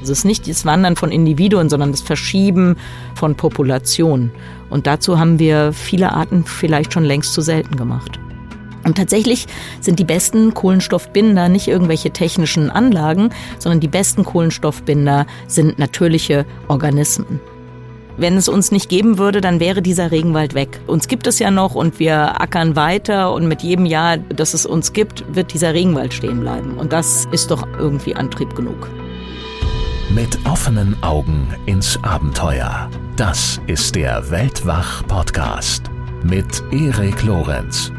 Also es ist nicht das Wandern von Individuen, sondern das Verschieben von Populationen. Und dazu haben wir viele Arten vielleicht schon längst zu selten gemacht. Und tatsächlich sind die besten Kohlenstoffbinder nicht irgendwelche technischen Anlagen, sondern die besten Kohlenstoffbinder sind natürliche Organismen. Wenn es uns nicht geben würde, dann wäre dieser Regenwald weg. Uns gibt es ja noch und wir ackern weiter und mit jedem Jahr, dass es uns gibt, wird dieser Regenwald stehen bleiben. Und das ist doch irgendwie Antrieb genug. Mit offenen Augen ins Abenteuer. Das ist der Weltwach-Podcast mit Erik Lorenz.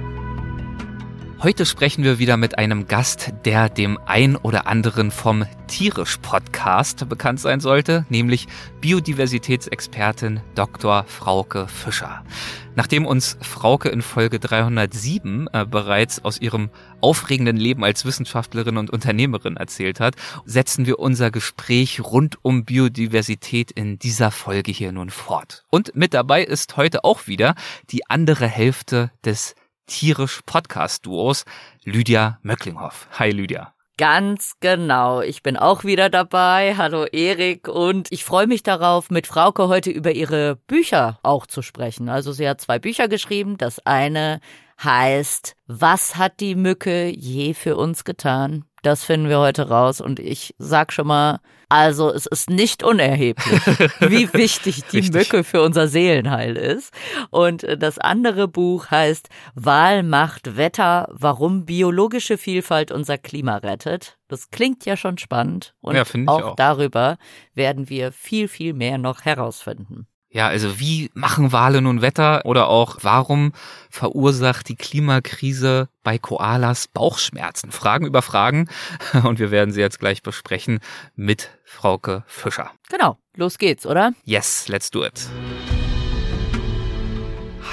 Heute sprechen wir wieder mit einem Gast, der dem ein oder anderen vom Tierisch Podcast bekannt sein sollte, nämlich Biodiversitätsexpertin Dr. Frauke Fischer. Nachdem uns Frauke in Folge 307 äh, bereits aus ihrem aufregenden Leben als Wissenschaftlerin und Unternehmerin erzählt hat, setzen wir unser Gespräch rund um Biodiversität in dieser Folge hier nun fort. Und mit dabei ist heute auch wieder die andere Hälfte des tierisch Podcast-Duos, Lydia Möcklinghoff. Hi Lydia. Ganz genau. Ich bin auch wieder dabei. Hallo Erik und ich freue mich darauf, mit Frauke heute über ihre Bücher auch zu sprechen. Also sie hat zwei Bücher geschrieben. Das eine heißt, was hat die Mücke je für uns getan? Das finden wir heute raus und ich sag schon mal, also es ist nicht unerheblich, wie wichtig die Richtig. Mücke für unser Seelenheil ist. Und das andere Buch heißt Wahl macht Wetter, warum biologische Vielfalt unser Klima rettet. Das klingt ja schon spannend und ja, auch, auch darüber werden wir viel, viel mehr noch herausfinden. Ja, also wie machen Wale nun Wetter oder auch warum verursacht die Klimakrise bei Koalas Bauchschmerzen? Fragen über Fragen und wir werden sie jetzt gleich besprechen mit Frauke Fischer. Genau, los geht's, oder? Yes, let's do it.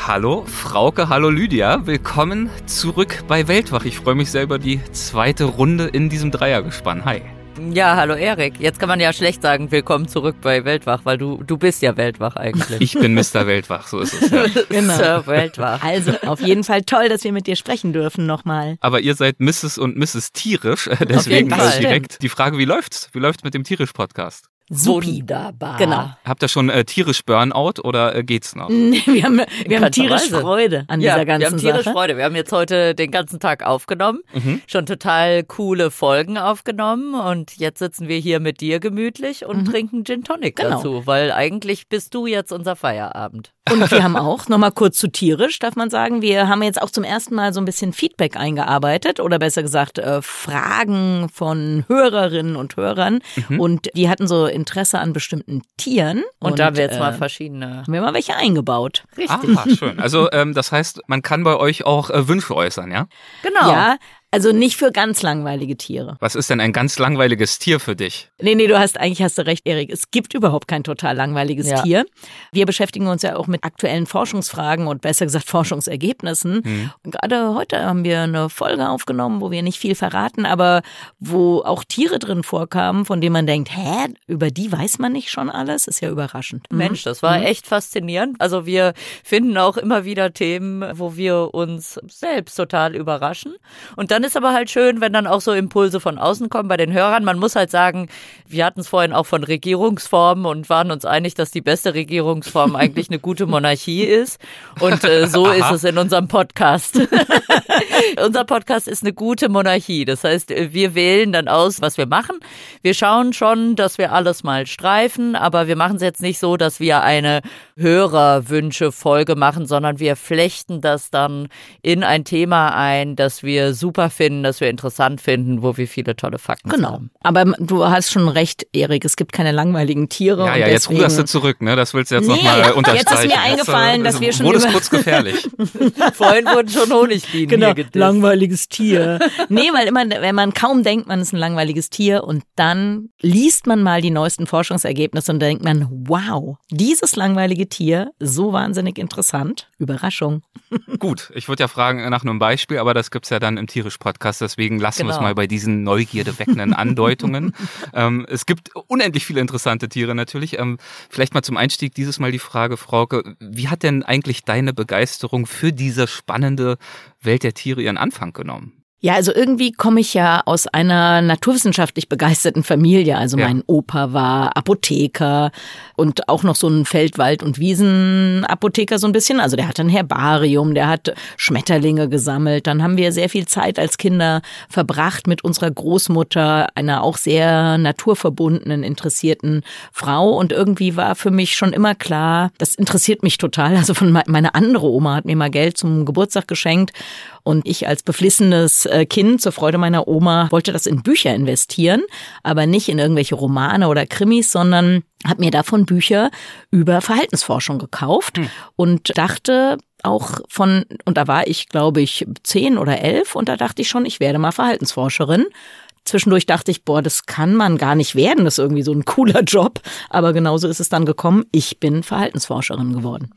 Hallo Frauke, hallo Lydia, willkommen zurück bei Weltwach. Ich freue mich sehr über die zweite Runde in diesem Dreiergespann. Hi. Ja, hallo Erik. Jetzt kann man ja schlecht sagen, willkommen zurück bei Weltwach, weil du, du bist ja Weltwach eigentlich. Ich bin Mr. Weltwach, so ist es. Ja. genau. Sir Weltwach. Also auf jeden Fall toll, dass wir mit dir sprechen dürfen nochmal. Aber ihr seid Mrs. und Mrs. Tierisch, deswegen direkt die Frage, wie läuft's? Wie läuft's mit dem Tierisch-Podcast? Supi. Wunderbar. Genau. Habt ihr schon äh, tierisch Burnout oder äh, geht's noch? wir haben, wir haben tierisch Freude an ja, dieser ganzen wir haben tierisch Sache. Freude. Wir haben jetzt heute den ganzen Tag aufgenommen, mhm. schon total coole Folgen aufgenommen und jetzt sitzen wir hier mit dir gemütlich und mhm. trinken Gin Tonic genau. dazu, weil eigentlich bist du jetzt unser Feierabend. Und wir haben auch, nochmal kurz zu tierisch, darf man sagen, wir haben jetzt auch zum ersten Mal so ein bisschen Feedback eingearbeitet oder besser gesagt äh, Fragen von Hörerinnen und Hörern mhm. und die hatten so Interesse an bestimmten Tieren. Und, und da haben wir jetzt äh, mal verschiedene. Haben wir mal welche eingebaut. Richtig. Ah, schön. Also ähm, das heißt, man kann bei euch auch äh, Wünsche äußern, ja? Genau. Ja, also nicht für ganz langweilige Tiere. Was ist denn ein ganz langweiliges Tier für dich? Nee, nee, du hast eigentlich hast du recht, Erik. Es gibt überhaupt kein total langweiliges ja. Tier. Wir beschäftigen uns ja auch mit aktuellen Forschungsfragen und besser gesagt Forschungsergebnissen. Und gerade heute haben wir eine Folge aufgenommen, wo wir nicht viel verraten, aber wo auch Tiere drin vorkamen, von denen man denkt, hä, über die weiß man nicht schon alles? Ist ja überraschend. Mhm. Mensch, das war mhm. echt faszinierend. Also wir finden auch immer wieder Themen, wo wir uns selbst total überraschen. Und dann ist aber halt schön, wenn dann auch so Impulse von außen kommen bei den Hörern. Man muss halt sagen, wir hatten es vorhin auch von Regierungsformen und waren uns einig, dass die beste Regierungsform eigentlich eine gute Monarchie ist. Und äh, so ist es in unserem Podcast. Unser Podcast ist eine gute Monarchie. Das heißt, wir wählen dann aus, was wir machen. Wir schauen schon, dass wir alles mal streifen, aber wir machen es jetzt nicht so, dass wir eine Hörerwünsche-Folge machen, sondern wir flechten das dann in ein Thema ein, das wir super finden, das wir interessant finden, wo wir viele tolle Fakten genau. haben. Aber du hast schon recht, Erik, es gibt keine langweiligen Tiere. Ja, ja, jetzt ruderst du zurück, ne? Das willst du jetzt nee, nochmal unterstreichen. Jetzt ist mir eingefallen, das, dass wir schon wurde es kurz gefährlich. Vorhin wurden schon Honigbienen genau, hier gedisst. langweiliges Tier. nee, weil immer, wenn man kaum denkt, man ist ein langweiliges Tier und dann liest man mal die neuesten Forschungsergebnisse und denkt man, wow, dieses langweilige Tier, so wahnsinnig interessant. Überraschung. Gut, ich würde ja fragen nach einem Beispiel, aber das gibt's ja dann im Tierisch-Podcast, deswegen lassen genau. wir es mal bei diesen neugierdeweckenden Andeutungen. ähm, es gibt unendlich viele interessante Tiere natürlich. Ähm, vielleicht mal zum Einstieg dieses Mal die Frage, Frauke, wie hat denn eigentlich deine Begeisterung für diese spannende Welt der Tiere ihren Anfang genommen? Ja, also irgendwie komme ich ja aus einer naturwissenschaftlich begeisterten Familie. Also Ja. mein Opa war Apotheker und auch noch so ein Feldwald- und Wiesenapotheker so ein bisschen. Also der hatte ein Herbarium, der hat Schmetterlinge gesammelt. Dann haben wir sehr viel Zeit als Kinder verbracht mit unserer Großmutter, einer auch sehr naturverbundenen, interessierten Frau. Und irgendwie war für mich schon immer klar, das interessiert mich total. Also von me- meine andere Oma hat mir mal Geld zum Geburtstag geschenkt und ich als beflissenes Kind zur Freude meiner Oma wollte das in Bücher investieren, aber nicht in irgendwelche Romane oder Krimis, sondern habe mir davon Bücher über Verhaltensforschung gekauft und dachte auch von, und da war ich, glaube ich, zehn oder elf und da dachte ich schon, ich werde mal Verhaltensforscherin. Zwischendurch dachte ich, boah, das kann man gar nicht werden, das ist irgendwie so ein cooler Job. Aber genauso ist es dann gekommen. Ich bin Verhaltensforscherin geworden.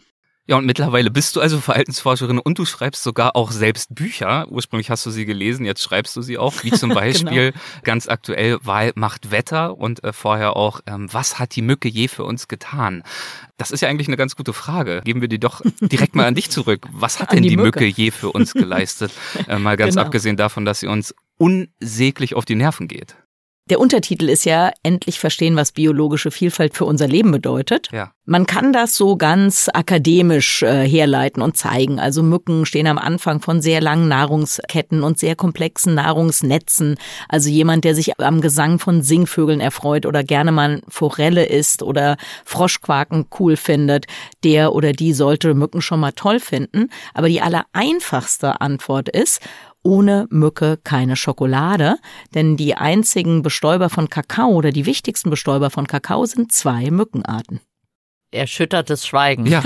Ja, und mittlerweile bist du also Verhaltensforscherin und du schreibst sogar auch selbst Bücher. Ursprünglich hast du sie gelesen, jetzt schreibst du sie auch, wie zum Beispiel ganz aktuell Wahl macht Wetter und äh, vorher auch, ähm, was hat die Mücke je für uns getan? Das ist ja eigentlich eine ganz gute Frage. Geben wir die doch direkt mal an dich zurück. Was hat An denn die die Mücke. Mücke. je für uns geleistet? äh, mal ganz Genau. abgesehen davon, dass sie uns unsäglich auf die Nerven geht. Der Untertitel ist ja endlich verstehen, was biologische Vielfalt für unser Leben bedeutet. Ja. Man kann das so ganz akademisch äh, herleiten und zeigen. Also Mücken stehen am Anfang von sehr langen Nahrungsketten und sehr komplexen Nahrungsnetzen. Also jemand, der sich am Gesang von Singvögeln erfreut oder gerne mal Forelle isst oder Froschquaken cool findet, der oder die sollte Mücken schon mal toll finden. Aber die allereinfachste Antwort ist, ohne Mücke keine Schokolade, denn die einzigen Bestäuber von Kakao oder die wichtigsten Bestäuber von Kakao sind zwei Mückenarten. Erschüttertes Schweigen. Ja,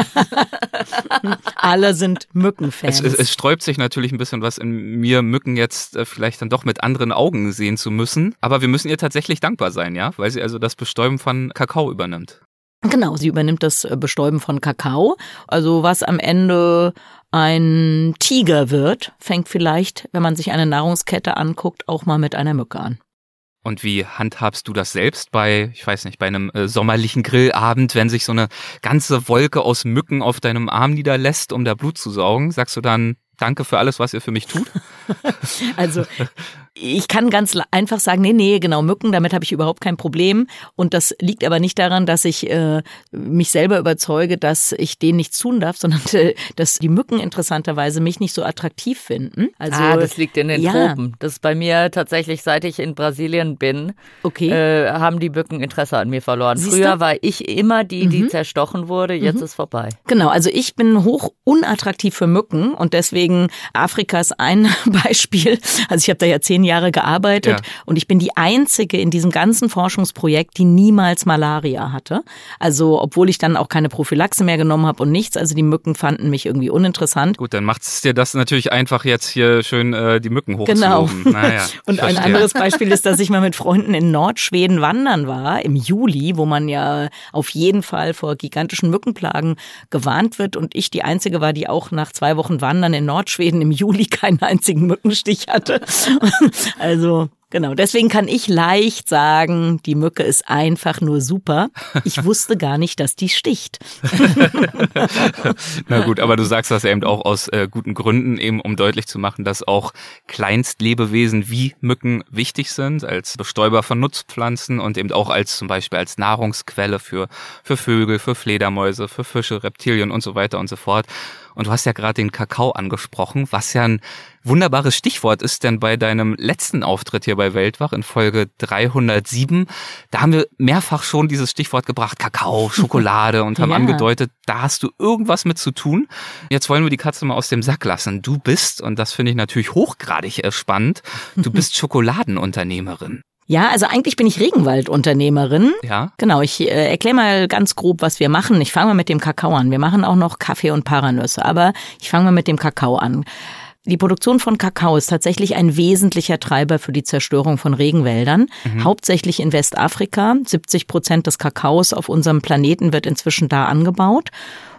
Alle sind Mückenfans. es, es, es sträubt sich natürlich ein bisschen was in mir, Mücken jetzt äh, vielleicht dann doch mit anderen Augen sehen zu müssen. Aber wir müssen ihr tatsächlich dankbar sein, ja, weil sie also das Bestäuben von Kakao übernimmt. Genau, sie übernimmt das äh, Bestäuben von Kakao. Also was am Ende ein Tiger wird, fängt vielleicht, wenn man sich eine Nahrungskette anguckt, auch mal mit einer Mücke an. Und wie handhabst du das selbst bei, ich weiß nicht, bei einem äh, sommerlichen Grillabend, wenn sich so eine ganze Wolke aus Mücken auf deinem Arm niederlässt, um da Blut zu saugen? Sagst du dann Danke für alles, was ihr für mich tut? Also ich kann ganz einfach sagen, nee, nee, genau, Mücken, damit habe ich überhaupt kein Problem. Und das liegt aber nicht daran, dass ich äh, mich selber überzeuge, dass ich denen nichts tun darf, sondern äh, dass die Mücken interessanterweise mich nicht so attraktiv finden. Also ah, das liegt in den ja, Tropen. Das ist bei mir tatsächlich, seit ich in Brasilien bin, Okay. äh, haben die Mücken Interesse an mir verloren. Siehste? Früher war ich immer die, die zerstochen wurde, jetzt ist vorbei. Genau, also ich bin hoch unattraktiv für Mücken und deswegen Afrika ist ein Beispiel. Also ich habe da ja zehn Jahre gearbeitet Ja. und ich bin die einzige in diesem ganzen Forschungsprojekt, die niemals Malaria hatte. Also obwohl ich dann auch keine Prophylaxe mehr genommen habe und nichts. Also die Mücken fanden mich irgendwie uninteressant. Gut, dann macht es dir das natürlich einfach jetzt hier schön äh, die Mücken Genau. hochzuloben. Naja, ich Und ein verstehe. anderes Beispiel ist, dass ich mal mit Freunden in Nordschweden wandern war, im Juli, wo man ja auf jeden Fall vor gigantischen Mückenplagen gewarnt wird. Und ich die Einzige war, die auch nach zwei Wochen Wandern in Nordschweden im Juli keinen einzigen Mückenstich hatte. Also Genau, deswegen kann ich leicht sagen, die Mücke ist einfach nur super. Ich wusste gar nicht, dass die sticht. Na gut, aber du sagst das eben auch aus äh, guten Gründen, eben um deutlich zu machen, dass auch Kleinstlebewesen wie Mücken wichtig sind, als Bestäuber von Nutzpflanzen und eben auch als zum Beispiel als Nahrungsquelle für, für Vögel, für Fledermäuse, für Fische, Reptilien und so weiter und so fort. Und du hast ja gerade den Kakao angesprochen, was ja ein wunderbares Stichwort ist, denn bei deinem letzten Auftritt hier bei Weltwach in Folge 307, da haben wir mehrfach schon dieses Stichwort gebracht, Kakao, Schokolade und haben Ja. angedeutet, da hast du irgendwas mit zu tun. Jetzt wollen wir die Katze mal aus dem Sack lassen. Du bist, und das finde ich natürlich hochgradig äh, spannend, du bist Schokoladenunternehmerin. Ja, also eigentlich bin ich Regenwaldunternehmerin. Ja? Genau, ich äh, erkläre mal ganz grob, was wir machen. Ich fange mal mit dem Kakao an. Wir machen auch noch Kaffee und Paranüsse, aber ich fange mal mit dem Kakao an. Die Produktion von Kakao ist tatsächlich ein wesentlicher Treiber für die Zerstörung von Regenwäldern, hauptsächlich in Westafrika. 70 Prozent des Kakaos auf unserem Planeten wird inzwischen da angebaut.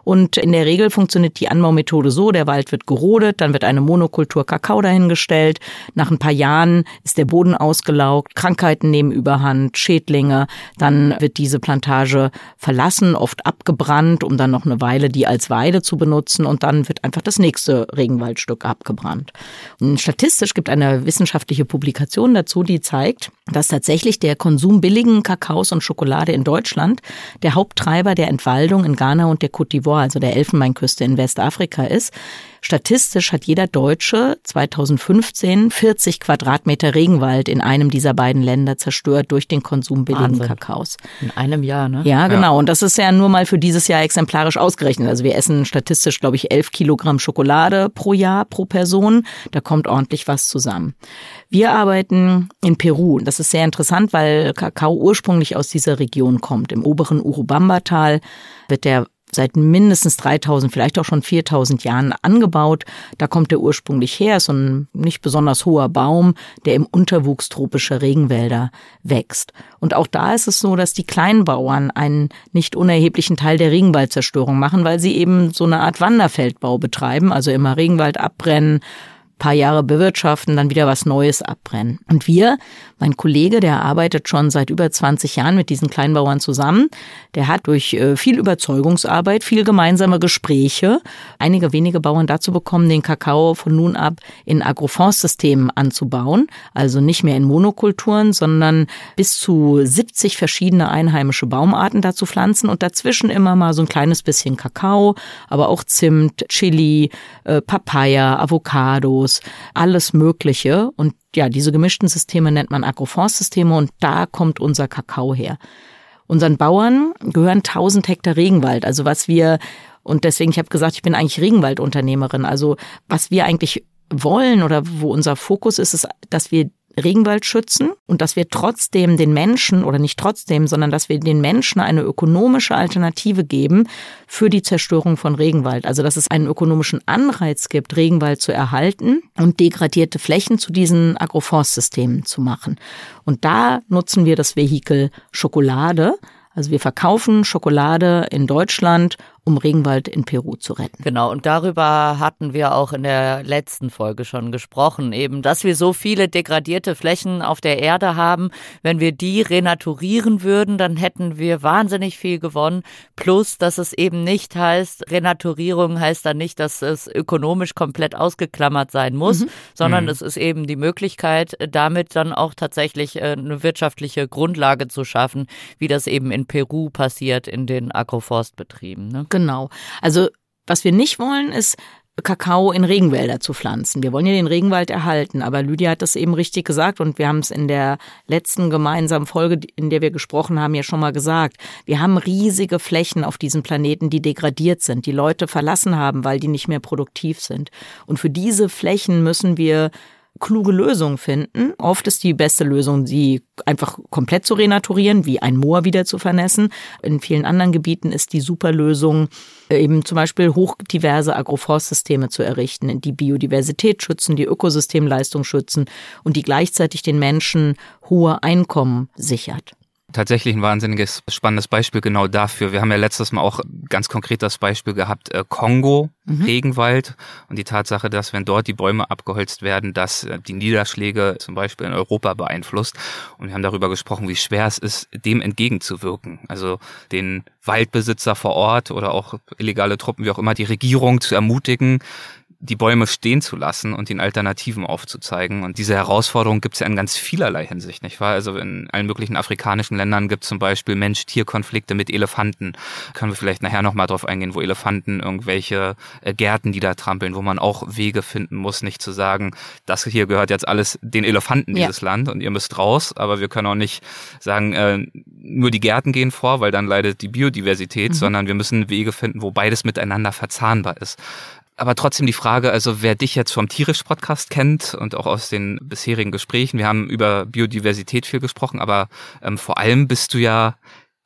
Und in der Regel funktioniert die Anbaumethode so, der Wald wird gerodet, dann wird eine Monokultur Kakao dahingestellt. Nach ein paar Jahren ist der Boden ausgelaugt, Krankheiten nehmen überhand, Schädlinge. Dann wird diese Plantage verlassen, oft abgebrannt, um dann noch eine Weile die als Weide zu benutzen. Und dann wird einfach das nächste Regenwaldstück abgebrannt. Und statistisch gibt eine wissenschaftliche Publikation dazu, die zeigt, dass tatsächlich der Konsum billigen Kakaos und Schokolade in Deutschland der Haupttreiber der Entwaldung in Ghana und der Côte d'Ivoire, also der Elfenbeinküste in Westafrika ist. Statistisch hat jeder Deutsche 2015 40 Quadratmeter Regenwald in einem dieser beiden Länder zerstört durch den Konsum billigen Wahnsinn. Kakaos. In einem Jahr, ne? Ja, genau. Und das ist ja nur mal für dieses Jahr exemplarisch ausgerechnet. Also wir essen statistisch, glaube ich, 11 Kilogramm Schokolade pro Jahr pro Person. Da kommt ordentlich was zusammen. Wir arbeiten in Peru. Das ist sehr interessant, weil Kakao ursprünglich aus dieser Region kommt. Im oberen Urubamba-Tal wird der seit mindestens 3000, vielleicht auch schon 4000 Jahren angebaut. Da kommt er ursprünglich her, ist so ein nicht besonders hoher Baum, der im Unterwuchs tropischer Regenwälder wächst. Und auch da ist es so, dass die Kleinbauern einen nicht unerheblichen Teil der Regenwaldzerstörung machen, weil sie eben so eine Art Wanderfeldbau betreiben, also immer Regenwald abbrennen, paar Jahre bewirtschaften, dann wieder was Neues abbrennen. Und wir, mein Kollege, der arbeitet schon seit über 20 Jahren mit diesen Kleinbauern zusammen, der hat durch äh, viel Überzeugungsarbeit, viel gemeinsame Gespräche einige wenige Bauern dazu bekommen, den Kakao von nun ab in Agrofondssystemen anzubauen, also nicht mehr in Monokulturen, sondern bis zu 70 verschiedene einheimische Baumarten dazu pflanzen und dazwischen immer mal so ein kleines bisschen Kakao, aber auch Zimt, Chili, äh, Papaya, Avocados, alles Mögliche. Und ja, diese gemischten Systeme nennt man Agrofondsysteme und da kommt unser Kakao her. Unseren Bauern gehören 1000 Hektar Regenwald, also was wir und deswegen, ich habe gesagt, ich bin eigentlich Regenwaldunternehmerin. Also was wir eigentlich wollen oder wo unser Fokus ist, ist, dass wir Regenwald schützen und dass wir trotzdem den Menschen oder nicht trotzdem, sondern dass wir den Menschen eine ökonomische Alternative geben für die Zerstörung von Regenwald. Also dass es einen ökonomischen Anreiz gibt, Regenwald zu erhalten und degradierte Flächen zu diesen Agroforstsystemen zu machen. Und da nutzen wir das Vehikel Schokolade. Also wir verkaufen Schokolade in Deutschland um Regenwald in Peru zu retten. Genau, und darüber hatten wir auch in der letzten Folge schon gesprochen, eben, dass wir so viele degradierte Flächen auf der Erde haben. Wenn wir die renaturieren würden, dann hätten wir wahnsinnig viel gewonnen. Plus, dass es eben nicht heißt, Renaturierung heißt dann nicht, dass es ökonomisch komplett ausgeklammert sein muss, mhm. sondern mhm. es ist eben die Möglichkeit, damit dann auch tatsächlich äh, eine wirtschaftliche Grundlage zu schaffen, wie das eben in Peru passiert in den Agroforstbetrieben. Ne? Genau. Also was wir nicht wollen, ist Kakao in Regenwälder zu pflanzen. Wir wollen ja den Regenwald erhalten, aber Lydia hat das eben richtig gesagt und wir haben es in der letzten gemeinsamen Folge, in der wir gesprochen haben, ja schon mal gesagt. Wir haben riesige Flächen auf diesem Planeten, die degradiert sind, die Leute verlassen haben, weil die nicht mehr produktiv sind. Und für diese Flächen müssen wir kluge Lösungen finden. Oft ist die beste Lösung, sie einfach komplett zu renaturieren, wie ein Moor wieder zu vernässen. In vielen anderen Gebieten ist die super Lösung, eben zum Beispiel hochdiverse Agroforstsysteme zu errichten, die Biodiversität schützen, die Ökosystemleistung schützen und die gleichzeitig den Menschen hohe Einkommen sichert tatsächlich ein wahnsinniges spannendes Beispiel genau dafür. Wir haben ja letztes Mal auch ganz konkret das Beispiel gehabt, äh, Kongo, mhm. Regenwald und die Tatsache, dass wenn dort die Bäume abgeholzt werden, dass äh, die Niederschläge zum Beispiel in Europa beeinflusst. Und wir haben darüber gesprochen, wie schwer es ist, dem entgegenzuwirken. Also den Waldbesitzer vor Ort oder auch illegale Truppen, wie auch immer, die Regierung zu ermutigen, die Bäume stehen zu lassen und den Alternativen aufzuzeigen. Und diese Herausforderung gibt es ja in ganz vielerlei Hinsicht, nicht wahr? Also in allen möglichen afrikanischen Ländern gibt es zum Beispiel Mensch-Tier-Konflikte mit Elefanten. Können wir vielleicht nachher nochmal drauf eingehen, wo Elefanten irgendwelche äh, Gärten niedertrampeln, wo man auch Wege finden muss, nicht zu sagen, das hier gehört jetzt alles den Elefanten dieses ja. Land und ihr müsst raus, aber wir können auch nicht sagen, äh, nur die Gärten gehen vor, weil dann leidet die Biodiversität, mhm. sondern wir müssen Wege finden, wo beides miteinander verzahnbar ist aber trotzdem die Frage, also wer dich jetzt vom Tierisch-Podcast kennt und auch aus den bisherigen Gesprächen, wir haben über Biodiversität viel gesprochen, aber ähm, vor allem bist du ja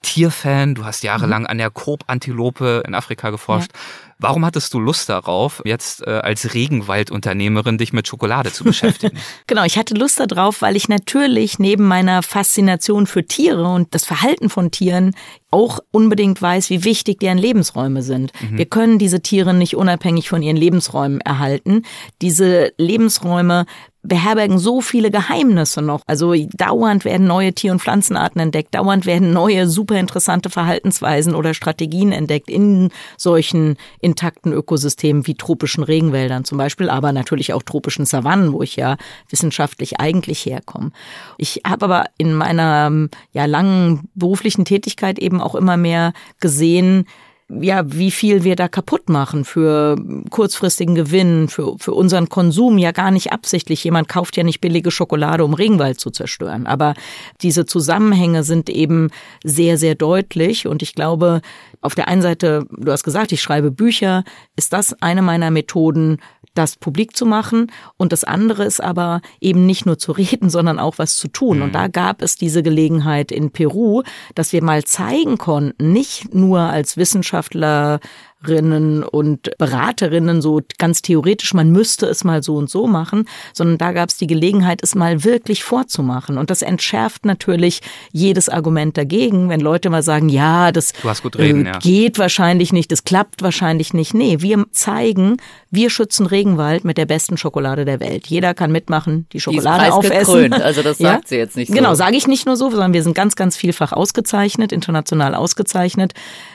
Tierfan, du hast jahrelang mhm. an der Koop-Antilope in Afrika geforscht. Ja. Warum hattest du Lust darauf, jetzt äh, als Regenwaldunternehmerin dich mit Schokolade zu beschäftigen? genau, ich hatte Lust darauf, weil ich natürlich neben meiner Faszination für Tiere und das Verhalten von Tieren auch unbedingt weiß, wie wichtig deren Lebensräume sind. Mhm. Wir können diese Tiere nicht unabhängig von ihren Lebensräumen erhalten. Diese Lebensräume beherbergen so viele Geheimnisse noch. Also dauernd werden neue Tier- und Pflanzenarten entdeckt, dauernd werden neue super interessante Verhaltensweisen oder Strategien entdeckt in solchen intakten Ökosystemen wie tropischen Regenwäldern zum Beispiel, aber natürlich auch tropischen Savannen, wo ich ja wissenschaftlich eigentlich herkomme. Ich habe aber in meiner ja langen beruflichen Tätigkeit eben auch immer mehr gesehen, ja, wie viel wir da kaputt machen für kurzfristigen Gewinn, für, für unseren Konsum, ja gar nicht absichtlich. Jemand kauft ja nicht billige Schokolade, um Regenwald zu zerstören. Aber diese Zusammenhänge sind eben sehr, sehr deutlich. Und ich glaube, auf der einen Seite, du hast gesagt, ich schreibe Bücher, ist das eine meiner Methoden, das publik zu machen. Und das andere ist aber eben nicht nur zu reden, sondern auch was zu tun. Und mhm. da gab es diese Gelegenheit in Peru, dass wir mal zeigen konnten, nicht nur als Wissenschaftler Wissenschaftler, Beraterinnen und Beraterinnen so ganz theoretisch, man müsste es mal so und so machen, sondern da gab es die Gelegenheit, es mal wirklich vorzumachen. Und das entschärft natürlich jedes Argument dagegen, wenn Leute mal sagen, ja, das reden, äh, ja. geht wahrscheinlich nicht, das klappt wahrscheinlich nicht. Nee, wir zeigen, wir schützen Regenwald mit der besten Schokolade der Welt. Jeder kann mitmachen, die Schokolade die aufessen. Also das sagt ja? sie jetzt nicht so. Genau, sage ich nicht nur so, sondern wir sind ganz, ganz vielfach ausgezeichnet, international ausgezeichnet.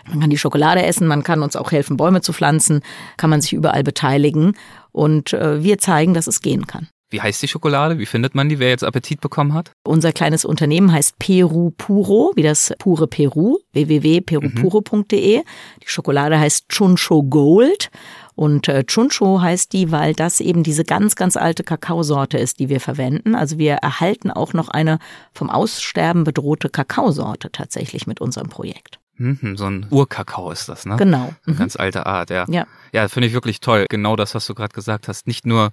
Man kann die Schokolade essen, man kann uns auch helfen, Bäume zu pflanzen, kann man sich überall beteiligen. Und äh, wir zeigen, dass es gehen kann. Wie heißt die Schokolade? Wie findet man die, wer jetzt Appetit bekommen hat? Unser kleines Unternehmen heißt Peru Puro, wie das pure Peru, www.perupuro.de. Mhm. Die Schokolade heißt Chuncho Gold. Und äh, Chuncho heißt die, weil das eben diese ganz, ganz alte Kakaosorte ist, die wir verwenden. Also wir erhalten auch noch eine vom Aussterben bedrohte Kakaosorte tatsächlich mit unserem Projekt. Mhm, so ein Urkakao ist das, ne? Genau. Eine mhm. ganz alte Art, ja. Ja, ja finde ich wirklich toll. Genau das, was du gerade gesagt hast. Nicht nur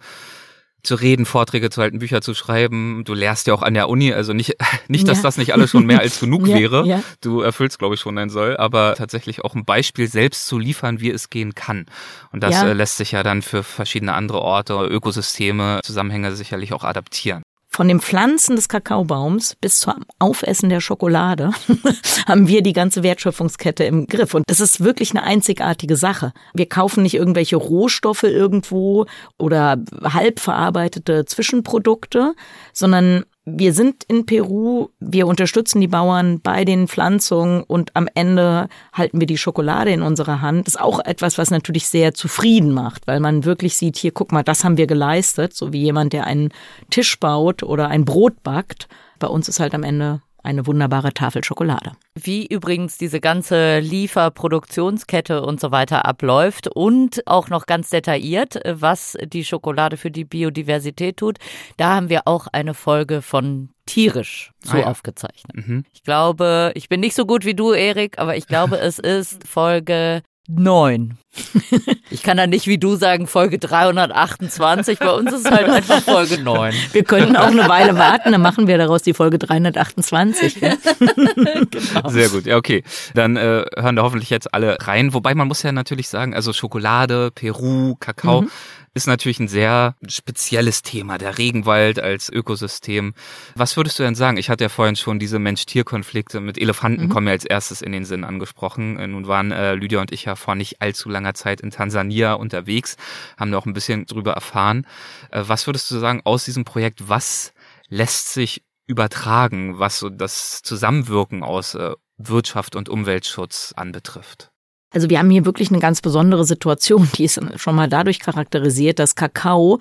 zu reden, Vorträge zu halten, Bücher zu schreiben. Du lehrst ja auch an der Uni, also nicht, nicht, dass ja. das nicht alles schon mehr als genug ja, wäre. Ja. Du erfüllst, glaube ich, schon dein Soll, aber tatsächlich auch ein Beispiel selbst zu liefern, wie es gehen kann. Und das äh, lässt sich ja dann für verschiedene andere Orte, Ökosysteme, Zusammenhänge sicherlich auch adaptieren. Von dem Pflanzen des Kakaobaums bis zum Aufessen der Schokolade haben wir die ganze Wertschöpfungskette im Griff. Und das ist wirklich eine einzigartige Sache. Wir kaufen nicht irgendwelche Rohstoffe irgendwo oder halb verarbeitete Zwischenprodukte, sondern wir sind in Peru, wir unterstützen die Bauern bei den Pflanzungen und am Ende halten wir die Schokolade in unserer Hand. Das ist auch etwas, was natürlich sehr zufrieden macht, weil man wirklich sieht, hier, guck mal, das haben wir geleistet, so wie jemand, der einen Tisch baut oder ein Brot backt. Bei uns ist halt am Ende eine wunderbare Tafel Schokolade. Wie übrigens diese ganze Lieferproduktionskette und so weiter abläuft und auch noch ganz detailliert, was die Schokolade für die Biodiversität tut, da haben wir auch eine Folge von tierisch so ah, ja. aufgezeichnet. Mhm. Ich glaube, ich bin nicht so gut wie du, Erik, aber ich glaube, es ist Folge neun. Ich kann da nicht wie du sagen Folge 328, bei uns ist es halt einfach Folge 9. Wir könnten auch eine Weile warten, dann machen wir daraus die Folge 328. Ja? genau. Sehr gut, ja okay. Dann äh, hören da hoffentlich jetzt alle rein. Wobei man muss ja natürlich sagen, also Schokolade, Peru, Kakao, mhm ist natürlich ein sehr spezielles Thema, der Regenwald als Ökosystem. Was würdest du denn sagen? Ich hatte ja vorhin schon diese Mensch-Tier-Konflikte mit Elefanten mhm. kommen ja als erstes in den Sinn angesprochen. Äh, nun waren äh, Lydia und ich ja vor nicht allzu langer Zeit in Tansania unterwegs, haben da auch ein bisschen drüber erfahren. Äh, was würdest du sagen aus diesem Projekt, was lässt sich übertragen, was so das Zusammenwirken aus äh, Wirtschaft und Umweltschutz anbetrifft? Also wir haben hier wirklich eine ganz besondere Situation, die ist schon mal dadurch charakterisiert, dass Kakao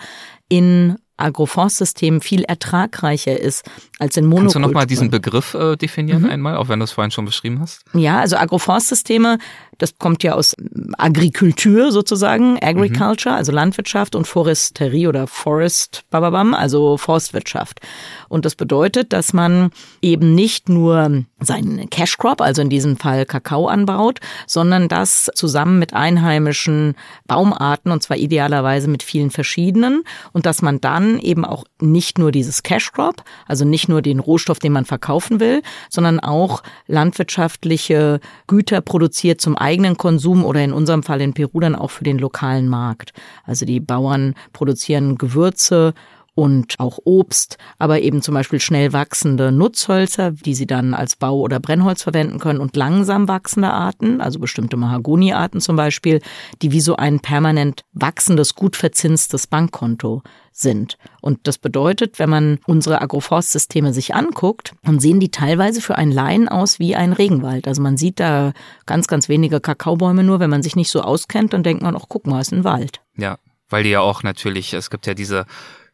in Agroforstsystemen viel ertragreicher ist als in Monokulturen. Kannst du nochmal diesen Begriff äh, definieren mhm. einmal, auch wenn du es vorhin schon beschrieben hast? Ja, also Agroforstsysteme das kommt ja aus Agrikultur sozusagen, Agriculture, mhm. also Landwirtschaft und Foresterie oder Forest, bababam, also Forstwirtschaft. Und das bedeutet, dass man eben nicht nur seinen Cash Crop, also in diesem Fall Kakao anbaut, sondern das zusammen mit einheimischen Baumarten und zwar idealerweise mit vielen verschiedenen und dass man dann eben auch nicht nur dieses Cash Crop, also nicht nur den Rohstoff, den man verkaufen will, sondern auch landwirtschaftliche Güter produziert zum eigenen Konsum oder in unserem Fall in Peru dann auch für den lokalen Markt. Also die Bauern produzieren Gewürze und auch Obst, aber eben zum Beispiel schnell wachsende Nutzhölzer, die sie dann als Bau- oder Brennholz verwenden können und langsam wachsende Arten, also bestimmte Mahagoni-Arten zum Beispiel, die wie so ein permanent wachsendes, gut verzinstes Bankkonto sind. Und das bedeutet, wenn man unsere Agroforstsysteme sich anguckt, dann sehen die teilweise für einen Laien aus wie ein Regenwald. Also man sieht da ganz, ganz wenige Kakaobäume nur. Wenn man sich nicht so auskennt, dann denkt man, ach guck mal, ist ein Wald. Ja, weil die ja auch natürlich, es gibt ja diese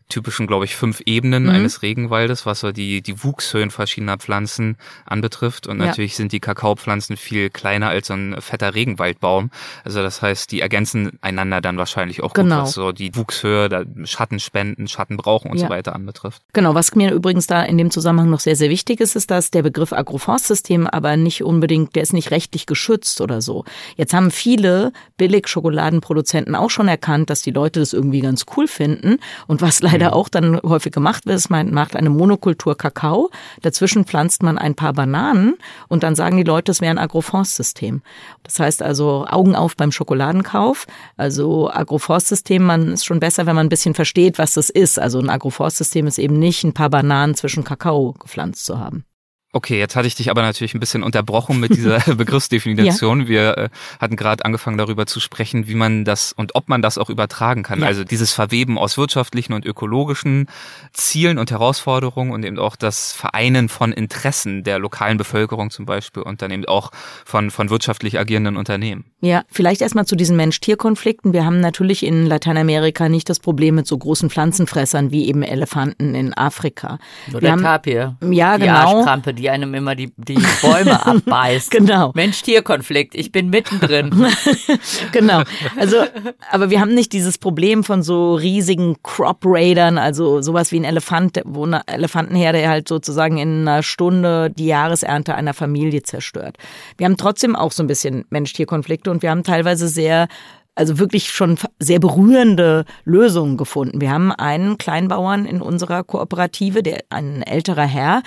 typischen, glaube ich, fünf Ebenen mhm. eines Regenwaldes, was so die, die Wuchshöhen verschiedener Pflanzen anbetrifft. Und natürlich ja. sind die Kakaopflanzen viel kleiner als so ein fetter Regenwaldbaum. Also das heißt, die ergänzen einander dann wahrscheinlich auch genau. gut, was so die Wuchshöhe, Schatten spenden, Schatten brauchen und ja. so weiter anbetrifft. Genau, was mir übrigens da in dem Zusammenhang noch sehr, sehr wichtig ist, ist, dass der Begriff Agroforstsystem aber nicht unbedingt, der ist nicht rechtlich geschützt oder so. Jetzt haben viele Billig-Schokoladenproduzenten auch schon erkannt, dass die Leute das irgendwie ganz cool finden. Und was leider auch dann häufig gemacht wird, ist, man macht eine Monokultur Kakao, dazwischen pflanzt man ein paar Bananen und dann sagen die Leute, es wäre ein Agroforstsystem. Das heißt also Augen auf beim Schokoladenkauf. Also Agroforstsystem, man ist schon besser, wenn man ein bisschen versteht, was das ist. Also ein Agroforstsystem ist eben nicht ein paar Bananen zwischen Kakao gepflanzt zu haben. Okay, jetzt hatte ich dich aber natürlich ein bisschen unterbrochen mit dieser Begriffsdefinition. Ja. Wir äh, hatten gerade angefangen darüber zu sprechen, wie man das und ob man das auch übertragen kann. Ja. Also dieses Verweben aus wirtschaftlichen und ökologischen Zielen und Herausforderungen und eben auch das Vereinen von Interessen der lokalen Bevölkerung zum Beispiel und dann eben auch von, von wirtschaftlich agierenden Unternehmen. Ja, vielleicht erstmal zu diesen Mensch-Tier-Konflikten. Wir haben natürlich in Lateinamerika nicht das Problem mit so großen Pflanzenfressern wie eben Elefanten in Afrika. Oder Tapir. Ja, die genau. Arschkrampe, die einem immer die, die Bäume abbeißt. genau. Mensch-Tier-Konflikt. Ich bin mittendrin. genau. Also, aber wir haben nicht dieses Problem von so riesigen Crop-Raidern, also sowas wie ein Elefant, wo eine Elefantenherde halt sozusagen in einer Stunde die Jahresernte einer Familie zerstört. Wir haben trotzdem auch so ein bisschen Mensch-Tier-Konflikte und wir haben teilweise sehr also wirklich schon sehr berührende Lösungen gefunden. Wir haben einen Kleinbauern in unserer Kooperative, der ein älterer Herr,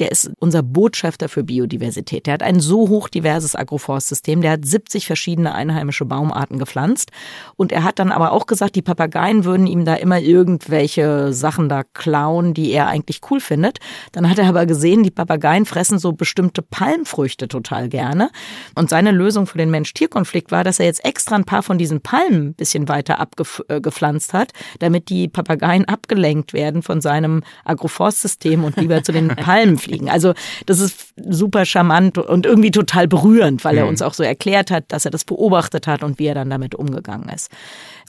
der ist unser Botschafter für Biodiversität. Der hat ein so hochdiverses Agroforstsystem. Der hat 70 verschiedene einheimische Baumarten gepflanzt. Und er hat dann aber auch gesagt, die Papageien würden ihm da immer irgendwelche Sachen da klauen, die er eigentlich cool findet. Dann hat er aber gesehen, die Papageien fressen so bestimmte Palmfrüchte total gerne. Und seine Lösung für den Mensch-Tier-Konflikt war, dass er jetzt extra ein paar von diesen Palmen ein bisschen weiter abgepflanzt hat, damit die Papageien abgelenkt werden von seinem Agroforstsystem und lieber zu den Palmen fliegen. Also das ist super charmant und irgendwie total berührend, weil er mhm. uns auch so erklärt hat, dass er das beobachtet hat und wie er dann damit umgegangen ist.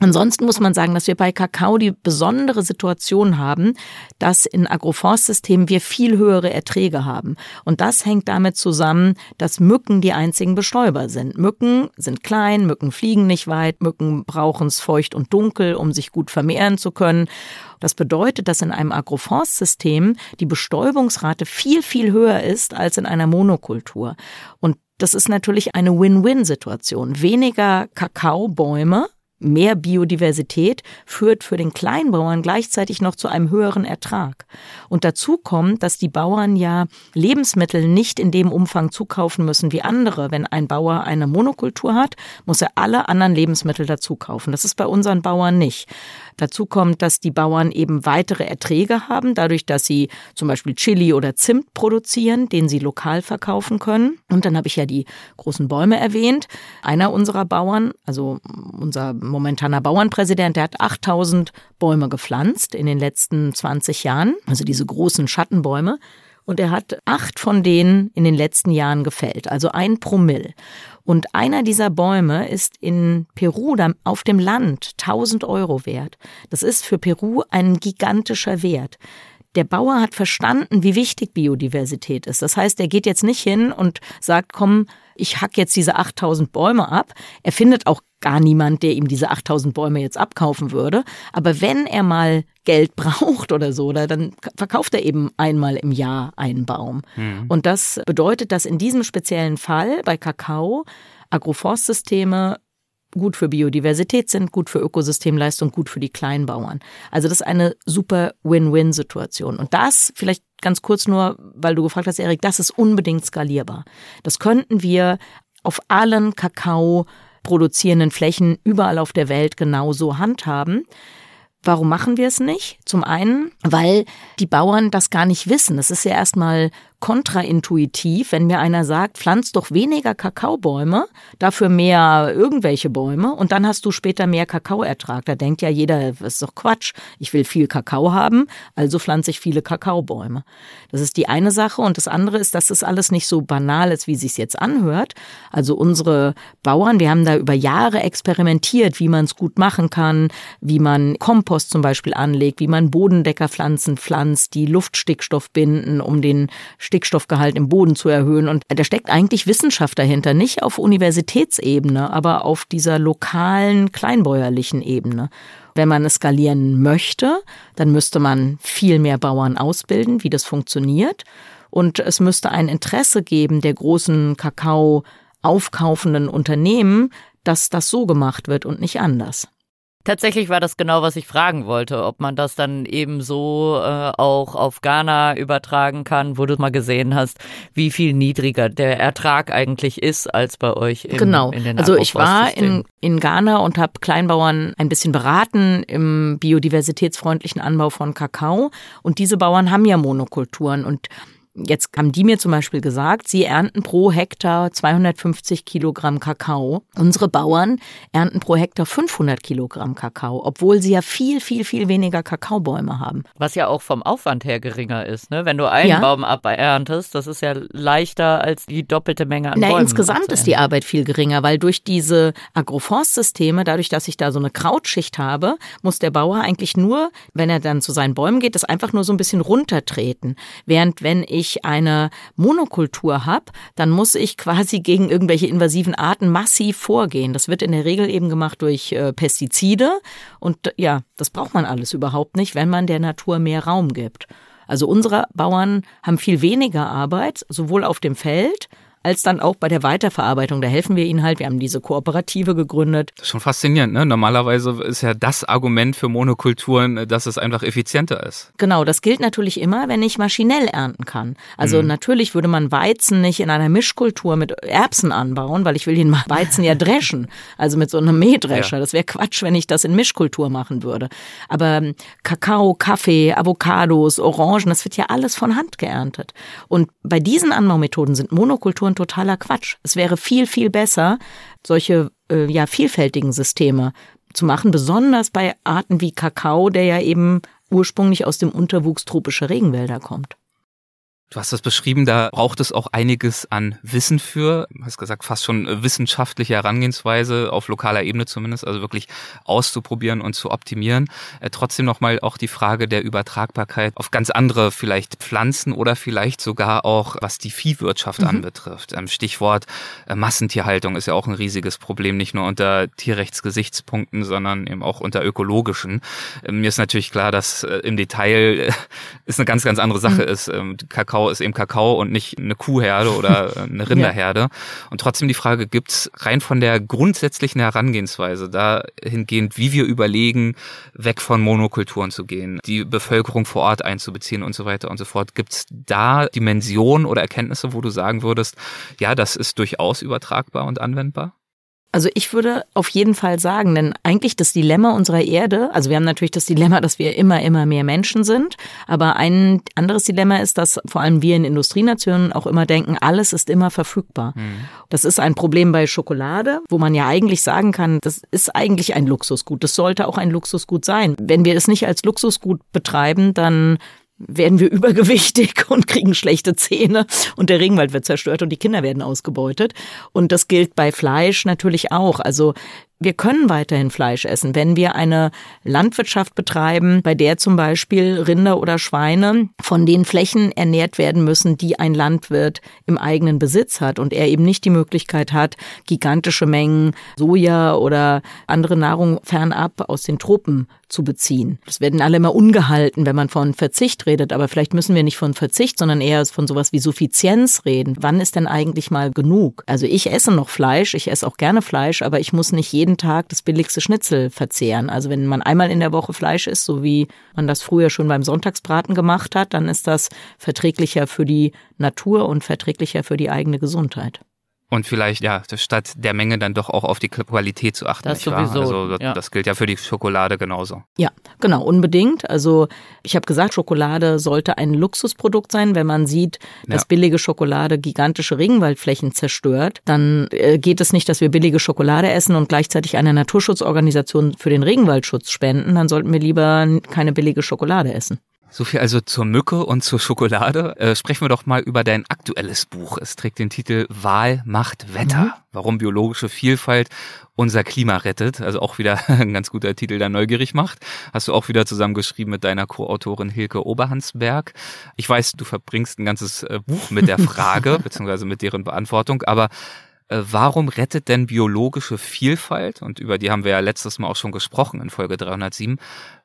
Ansonsten muss man sagen, dass wir bei Kakao die besondere Situation haben, dass in Agroforstsystemen wir viel höhere Erträge haben. Und das hängt damit zusammen, dass Mücken die einzigen Bestäuber sind. Mücken sind klein, Mücken fliegen nicht weit, Mücken brauchen es feucht und dunkel, um sich gut vermehren zu können. Das bedeutet, dass in einem Agroforstsystem die Bestäubungsrate viel, viel höher ist als in einer Monokultur. Und das ist natürlich eine Win-Win-Situation. Weniger Kakaobäume Mehr Biodiversität führt für den Kleinbauern gleichzeitig noch zu einem höheren Ertrag. Und dazu kommt, dass die Bauern ja Lebensmittel nicht in dem Umfang zukaufen müssen wie andere. Wenn ein Bauer eine Monokultur hat, muss er alle anderen Lebensmittel dazu kaufen. Das ist bei unseren Bauern nicht. Dazu kommt, dass die Bauern eben weitere Erträge haben, dadurch, dass sie zum Beispiel Chili oder Zimt produzieren, den sie lokal verkaufen können. Und dann habe ich ja die großen Bäume erwähnt. Einer unserer Bauern, also unser momentaner Bauernpräsident, der hat 8000 Bäume gepflanzt in den letzten 20 Jahren, also diese großen Schattenbäume. Und er hat acht von denen in den letzten Jahren gefällt, also ein Promille. Und einer dieser Bäume ist in Peru auf dem Land 1000 Euro wert. Das ist für Peru ein gigantischer Wert. Der Bauer hat verstanden, wie wichtig Biodiversität ist. Das heißt, er geht jetzt nicht hin und sagt, komm, ich hack jetzt diese 8000 Bäume ab. Er findet auch gar niemand, der ihm diese 8000 Bäume jetzt abkaufen würde. Aber wenn er mal Geld braucht oder so, dann verkauft er eben einmal im Jahr einen Baum. Mhm. Und das bedeutet, dass in diesem speziellen Fall bei Kakao Agroforstsysteme gut für Biodiversität sind, gut für Ökosystemleistung, gut für die Kleinbauern. Also das ist eine super Win-Win-Situation. Und das vielleicht ganz kurz nur, weil du gefragt hast, Erik, das ist unbedingt skalierbar. Das könnten wir auf allen Kakao produzierenden Flächen überall auf der Welt genauso handhaben. Warum machen wir es nicht? Zum einen, weil die Bauern das gar nicht wissen. Es ist ja erstmal kontraintuitiv, wenn mir einer sagt, pflanz doch weniger Kakaobäume, dafür mehr irgendwelche Bäume und dann hast du später mehr Kakaoertrag. Da denkt ja jeder, das ist doch Quatsch. Ich will viel Kakao haben, also pflanze ich viele Kakaobäume. Das ist die eine Sache und das andere ist, dass es alles nicht so banal ist, wie es sich jetzt anhört. Also unsere Bauern, wir haben da über Jahre experimentiert, wie man es gut machen kann, wie man Kompost zum Beispiel anlegt, wie man Bodendeckerpflanzen pflanzt, die Luftstickstoff binden, um den Stickstoffgehalt im Boden zu erhöhen. Und da steckt eigentlich Wissenschaft dahinter, nicht auf Universitätsebene, aber auf dieser lokalen, kleinbäuerlichen Ebene. Wenn man es skalieren möchte, dann müsste man viel mehr Bauern ausbilden, wie das funktioniert. Und es müsste ein Interesse geben der großen Kakao aufkaufenden Unternehmen, dass das so gemacht wird und nicht anders. Tatsächlich war das genau, was ich fragen wollte, ob man das dann eben so äh, auch auf Ghana übertragen kann, wo du mal gesehen hast, wie viel niedriger der Ertrag eigentlich ist als bei euch. Im, genau. In den also ich war in, in Ghana und habe Kleinbauern ein bisschen beraten im biodiversitätsfreundlichen Anbau von Kakao. Und diese Bauern haben ja Monokulturen und Jetzt haben die mir zum Beispiel gesagt, sie ernten pro Hektar 250 Kilogramm Kakao. Unsere Bauern ernten pro Hektar 500 Kilogramm Kakao, obwohl sie ja viel, viel, viel weniger Kakaobäume haben. Was ja auch vom Aufwand her geringer ist. Ne? Wenn du einen ja. Baum aberntest, das ist ja leichter als die doppelte Menge an Na, Bäumen. Insgesamt ist die Arbeit viel geringer, weil durch diese Agroforstsysteme, dadurch, dass ich da so eine Krautschicht habe, muss der Bauer eigentlich nur, wenn er dann zu seinen Bäumen geht, das einfach nur so ein bisschen runtertreten. Während wenn ich ich eine Monokultur habe, dann muss ich quasi gegen irgendwelche invasiven Arten massiv vorgehen. Das wird in der Regel eben gemacht durch äh, Pestizide und ja, das braucht man alles überhaupt nicht, wenn man der Natur mehr Raum gibt. Also unsere Bauern haben viel weniger Arbeit, sowohl auf dem Feld als dann auch bei der Weiterverarbeitung. Da helfen wir ihnen halt. Wir haben diese Kooperative gegründet. Das ist schon faszinierend, ne? Normalerweise ist ja das Argument für Monokulturen, dass es einfach effizienter ist. Genau, das gilt natürlich immer, wenn ich maschinell ernten kann. Also mhm. natürlich würde man Weizen nicht in einer Mischkultur mit Erbsen anbauen, weil ich will den Weizen ja dreschen. Also mit so einem Mähdrescher. Ja. Das wäre Quatsch, wenn ich das in Mischkultur machen würde. Aber ähm, Kakao, Kaffee, Avocados, Orangen, das wird ja alles von Hand geerntet. Und bei diesen Anbaumethoden sind Monokulturen ein totaler Quatsch. Es wäre viel, viel besser, solche äh, ja, vielfältigen Systeme zu machen, besonders bei Arten wie Kakao, der ja eben ursprünglich aus dem Unterwuchs tropischer Regenwälder kommt. Du hast das beschrieben, da braucht es auch einiges an Wissen für, du hast gesagt, fast schon wissenschaftliche Herangehensweise, auf lokaler Ebene zumindest, also wirklich auszuprobieren und zu optimieren. Äh, trotzdem nochmal auch die Frage der Übertragbarkeit auf ganz andere vielleicht Pflanzen oder vielleicht sogar auch, was die Viehwirtschaft mhm. anbetrifft. Ähm, Stichwort äh, Massentierhaltung ist ja auch ein riesiges Problem, nicht nur unter Tierrechtsgesichtspunkten, sondern eben auch unter ökologischen. Äh, mir ist natürlich klar, dass äh, im Detail ist eine ganz, ganz andere Sache mhm. ist. Ähm, Kakao Kakao ist eben Kakao und nicht eine Kuhherde oder eine Rinderherde. Ja. Und trotzdem die Frage, gibt's rein von der grundsätzlichen Herangehensweise dahingehend, wie wir überlegen, weg von Monokulturen zu gehen, die Bevölkerung vor Ort einzubeziehen und so weiter und so fort. Gibt's da Dimensionen oder Erkenntnisse, wo du sagen würdest, ja, das ist durchaus übertragbar und anwendbar? Also ich würde auf jeden Fall sagen, denn eigentlich das Dilemma unserer Erde, also wir haben natürlich das Dilemma, dass wir immer, immer mehr Menschen sind, aber ein anderes Dilemma ist, dass vor allem wir in Industrienationen auch immer denken, alles ist immer verfügbar. Mhm. Das ist ein Problem bei Schokolade, wo man ja eigentlich sagen kann, das ist eigentlich ein Luxusgut. Das sollte auch ein Luxusgut sein. Wenn wir es nicht als Luxusgut betreiben, dann werden wir übergewichtig und kriegen schlechte Zähne und der Regenwald wird zerstört und die Kinder werden ausgebeutet. Und das gilt bei Fleisch natürlich auch. Also wir können weiterhin Fleisch essen, wenn wir eine Landwirtschaft betreiben, bei der zum Beispiel Rinder oder Schweine von den Flächen ernährt werden müssen, die ein Landwirt im eigenen Besitz hat und er eben nicht die Möglichkeit hat, gigantische Mengen Soja oder andere Nahrung fernab aus den Tropen zu beziehen. Das werden alle immer ungehalten, wenn man von Verzicht redet, aber vielleicht müssen wir nicht von Verzicht, sondern eher von sowas wie Suffizienz reden. Wann ist denn eigentlich mal genug? Also ich esse noch Fleisch, ich esse auch gerne Fleisch, aber ich muss nicht jeden Tag das billigste Schnitzel verzehren. Also wenn man einmal in der Woche Fleisch isst, so wie man das früher schon beim Sonntagsbraten gemacht hat, dann ist das verträglicher für die Natur und verträglicher für die eigene Gesundheit. Und vielleicht, ja, statt der Menge dann doch auch auf die Qualität zu achten. Das sowieso. Also das, ja. das gilt ja für die Schokolade genauso. Ja, genau, unbedingt. Also ich habe gesagt, Schokolade sollte ein Luxusprodukt sein. Wenn man sieht, dass Ja. billige Schokolade gigantische Regenwaldflächen zerstört, dann äh, geht es nicht, dass wir billige Schokolade essen und gleichzeitig einer Naturschutzorganisation für den Regenwaldschutz spenden. Dann sollten wir lieber keine billige Schokolade essen. So viel also zur Mücke und zur Schokolade. Äh, sprechen wir doch mal über dein aktuelles Buch. Es trägt den Titel Wahl macht Wetter. Warum biologische Vielfalt unser Klima rettet. Also auch wieder ein ganz guter Titel, der neugierig macht. Hast du auch wieder zusammengeschrieben mit deiner Co-Autorin Hilke Oberhansberg. Ich weiß, du verbringst ein ganzes äh, Buch mit der Frage, beziehungsweise mit deren Beantwortung, aber äh, Warum rettet denn biologische Vielfalt, und über die haben wir ja letztes Mal auch schon gesprochen in Folge 307,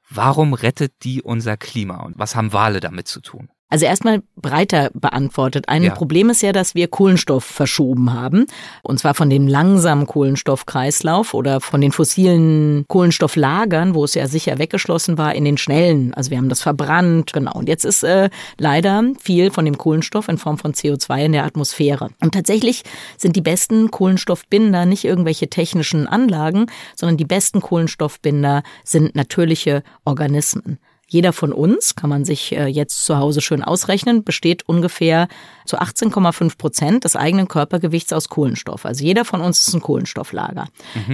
warum rettet die unser Klima und was haben Wale damit zu tun? Also erstmal breiter beantwortet. Ein Ja. Problem ist ja, dass wir Kohlenstoff verschoben haben. Und zwar von dem langsamen Kohlenstoffkreislauf oder von den fossilen Kohlenstofflagern, wo es ja sicher weggeschlossen war, in den schnellen. Also wir haben das verbrannt. Genau. Und jetzt ist äh, leider viel von dem Kohlenstoff in Form von CO2 in der Atmosphäre. Und tatsächlich sind die besten Kohlenstoffbinder nicht irgendwelche technischen Anlagen, sondern die besten Kohlenstoffbinder sind natürliche Organismen. Jeder von uns, kann man sich äh, jetzt zu Hause schön ausrechnen, besteht ungefähr zu 18,5 Prozent des eigenen Körpergewichts aus Kohlenstoff. Also jeder von uns ist ein Kohlenstofflager.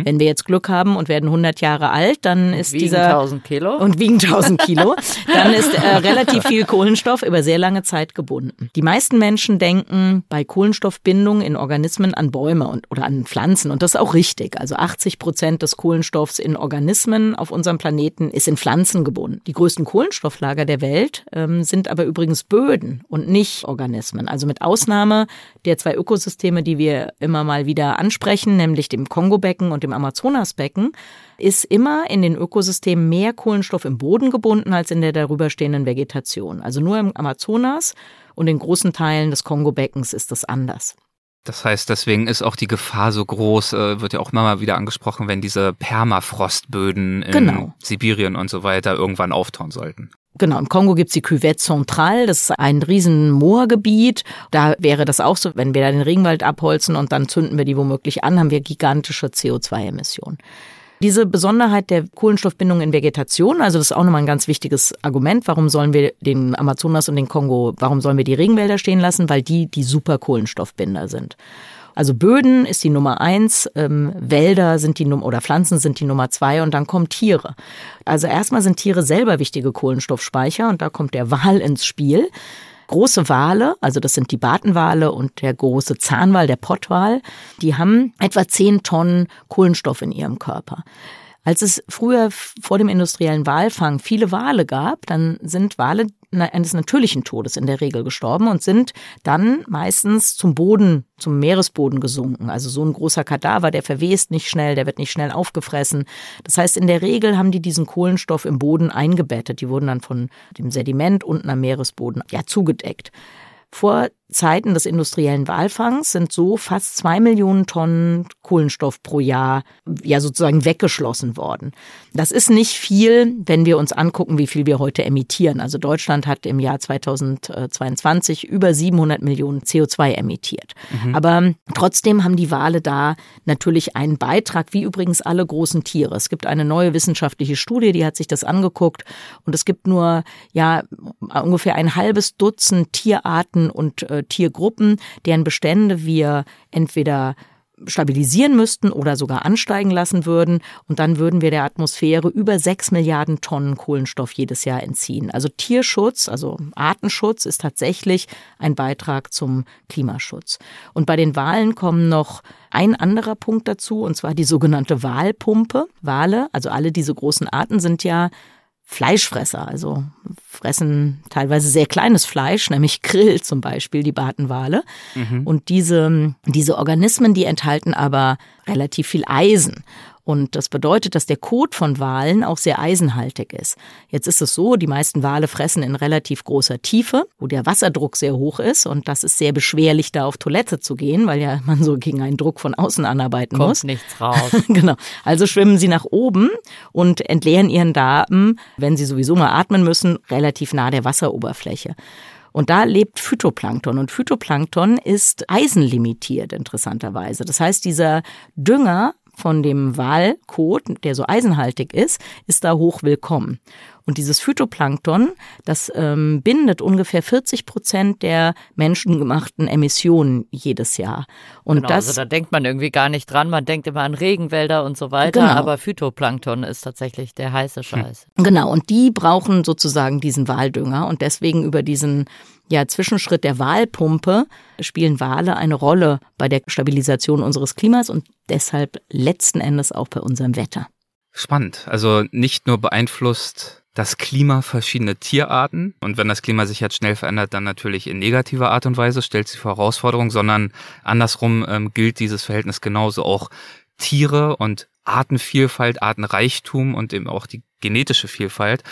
Wenn wir jetzt Glück haben und werden 100 Jahre alt, dann ist Wiegen dieser 1000 Kilo. und wiegen 1000 Kilo, dann ist äh, relativ viel Kohlenstoff über sehr lange Zeit gebunden. Die meisten Menschen denken bei Kohlenstoffbindung in Organismen an Bäume und, oder an Pflanzen und das ist auch richtig. Also 80 Prozent des Kohlenstoffs in Organismen auf unserem Planeten ist in Pflanzen gebunden. Die größten Kohlenstofflager der Welt ähm, sind aber übrigens Böden und nicht Organismen. Also mit Ausnahme der zwei Ökosysteme, die wir immer mal wieder ansprechen, nämlich dem Kongobecken und dem Amazonasbecken, ist immer in den Ökosystemen mehr Kohlenstoff im Boden gebunden als in der darüber stehenden Vegetation. Also nur im Amazonas und in großen Teilen des Kongobeckens ist das anders. Das heißt, deswegen ist auch die Gefahr so groß, äh, wird ja auch immer mal wieder angesprochen, wenn diese Permafrostböden in Genau. Sibirien und so weiter irgendwann auftauen sollten. Genau, im Kongo gibt's die Cuvette Centrale, das ist ein riesen Moorgebiet. Da wäre das auch so, wenn wir da den Regenwald abholzen und dann zünden wir die womöglich an, haben wir gigantische CO2-Emissionen. Diese Besonderheit der Kohlenstoffbindung in Vegetation, also das ist auch nochmal ein ganz wichtiges Argument. Warum sollen wir den Amazonas und den Kongo, warum sollen wir die Regenwälder stehen lassen? Weil die die super Kohlenstoffbinder sind. Also Böden ist die Nummer eins, ähm, Wälder sind die Nummer oder Pflanzen sind die Nummer zwei und dann kommen Tiere. Also erstmal sind Tiere selber wichtige Kohlenstoffspeicher und da kommt der Wal ins Spiel. Große Wale, also das sind die Bartenwale und der große Zahnwal, der Pottwal, die haben etwa 10 Tonnen Kohlenstoff in ihrem Körper. Als es früher vor dem industriellen Walfang viele Wale gab, dann sind Wale eines natürlichen Todes in der Regel gestorben und sind dann meistens zum Boden, zum Meeresboden gesunken. Also so ein großer Kadaver, der verwest nicht schnell, der wird nicht schnell aufgefressen. Das heißt, in der Regel haben die diesen Kohlenstoff im Boden eingebettet. Die wurden dann von dem Sediment unten am Meeresboden ja zugedeckt. Vor Zeiten des industriellen Walfangs sind so fast zwei Millionen Tonnen Kohlenstoff pro Jahr ja sozusagen weggeschlossen worden. Das ist nicht viel, wenn wir uns angucken, wie viel wir heute emittieren. Also Deutschland hat im Jahr 2022 über 700 Millionen CO2 emittiert. Aber trotzdem haben die Wale da natürlich einen Beitrag, wie übrigens alle großen Tiere. Es gibt eine neue wissenschaftliche Studie, die hat sich das angeguckt und es gibt nur ja ungefähr ein halbes Dutzend Tierarten und äh, Tiergruppen, deren Bestände wir entweder stabilisieren müssten oder sogar ansteigen lassen würden. Und dann würden wir der Atmosphäre über sechs Milliarden Tonnen Kohlenstoff jedes Jahr entziehen. Also Tierschutz, also Artenschutz ist tatsächlich ein Beitrag zum Klimaschutz. Und bei den Walen kommen noch ein anderer Punkt dazu, und zwar die sogenannte Walpumpe. Wale, also alle diese großen Arten sind ja Fleischfresser, also fressen teilweise sehr kleines Fleisch, nämlich Grill zum Beispiel, die Bartenwale. Und diese, diese Organismen, die enthalten aber relativ viel Eisen. Und das bedeutet, dass der Kot von Walen auch sehr eisenhaltig ist. Jetzt ist es so, die meisten Wale fressen in relativ großer Tiefe, wo der Wasserdruck sehr hoch ist. Und das ist sehr beschwerlich, da auf Toilette zu gehen, weil ja man so gegen einen Druck von außen anarbeiten Kommt muss. nichts raus. genau. Also schwimmen sie nach oben und entleeren ihren Darm, wenn sie sowieso mal atmen müssen, relativ nah der Wasseroberfläche. Und da lebt Phytoplankton. Und Phytoplankton ist eisenlimitiert, interessanterweise. Das heißt, dieser Dünger von dem Walkot, der so eisenhaltig ist, ist da hoch willkommen. Und dieses Phytoplankton, das ähm, bindet ungefähr 40 Prozent der menschengemachten Emissionen jedes Jahr. Und genau, das, also da denkt man irgendwie gar nicht dran. Man denkt immer an Regenwälder und so weiter, Genau. aber Phytoplankton ist tatsächlich der heiße Scheiß. Genau, und die brauchen sozusagen diesen Waldünger und deswegen über diesen ja, Zwischenschritt der Walpumpe spielen Wale eine Rolle bei der Stabilisation unseres Klimas und deshalb letzten Endes auch bei unserem Wetter. Spannend. Also nicht nur beeinflusst das Klima verschiedene Tierarten und wenn das Klima sich jetzt schnell verändert, dann natürlich in negativer Art und Weise stellt sie vor Herausforderungen, sondern andersrum ähm, gilt dieses Verhältnis genauso auch Tiere und Artenvielfalt, Artenreichtum und eben auch die genetische Vielfalt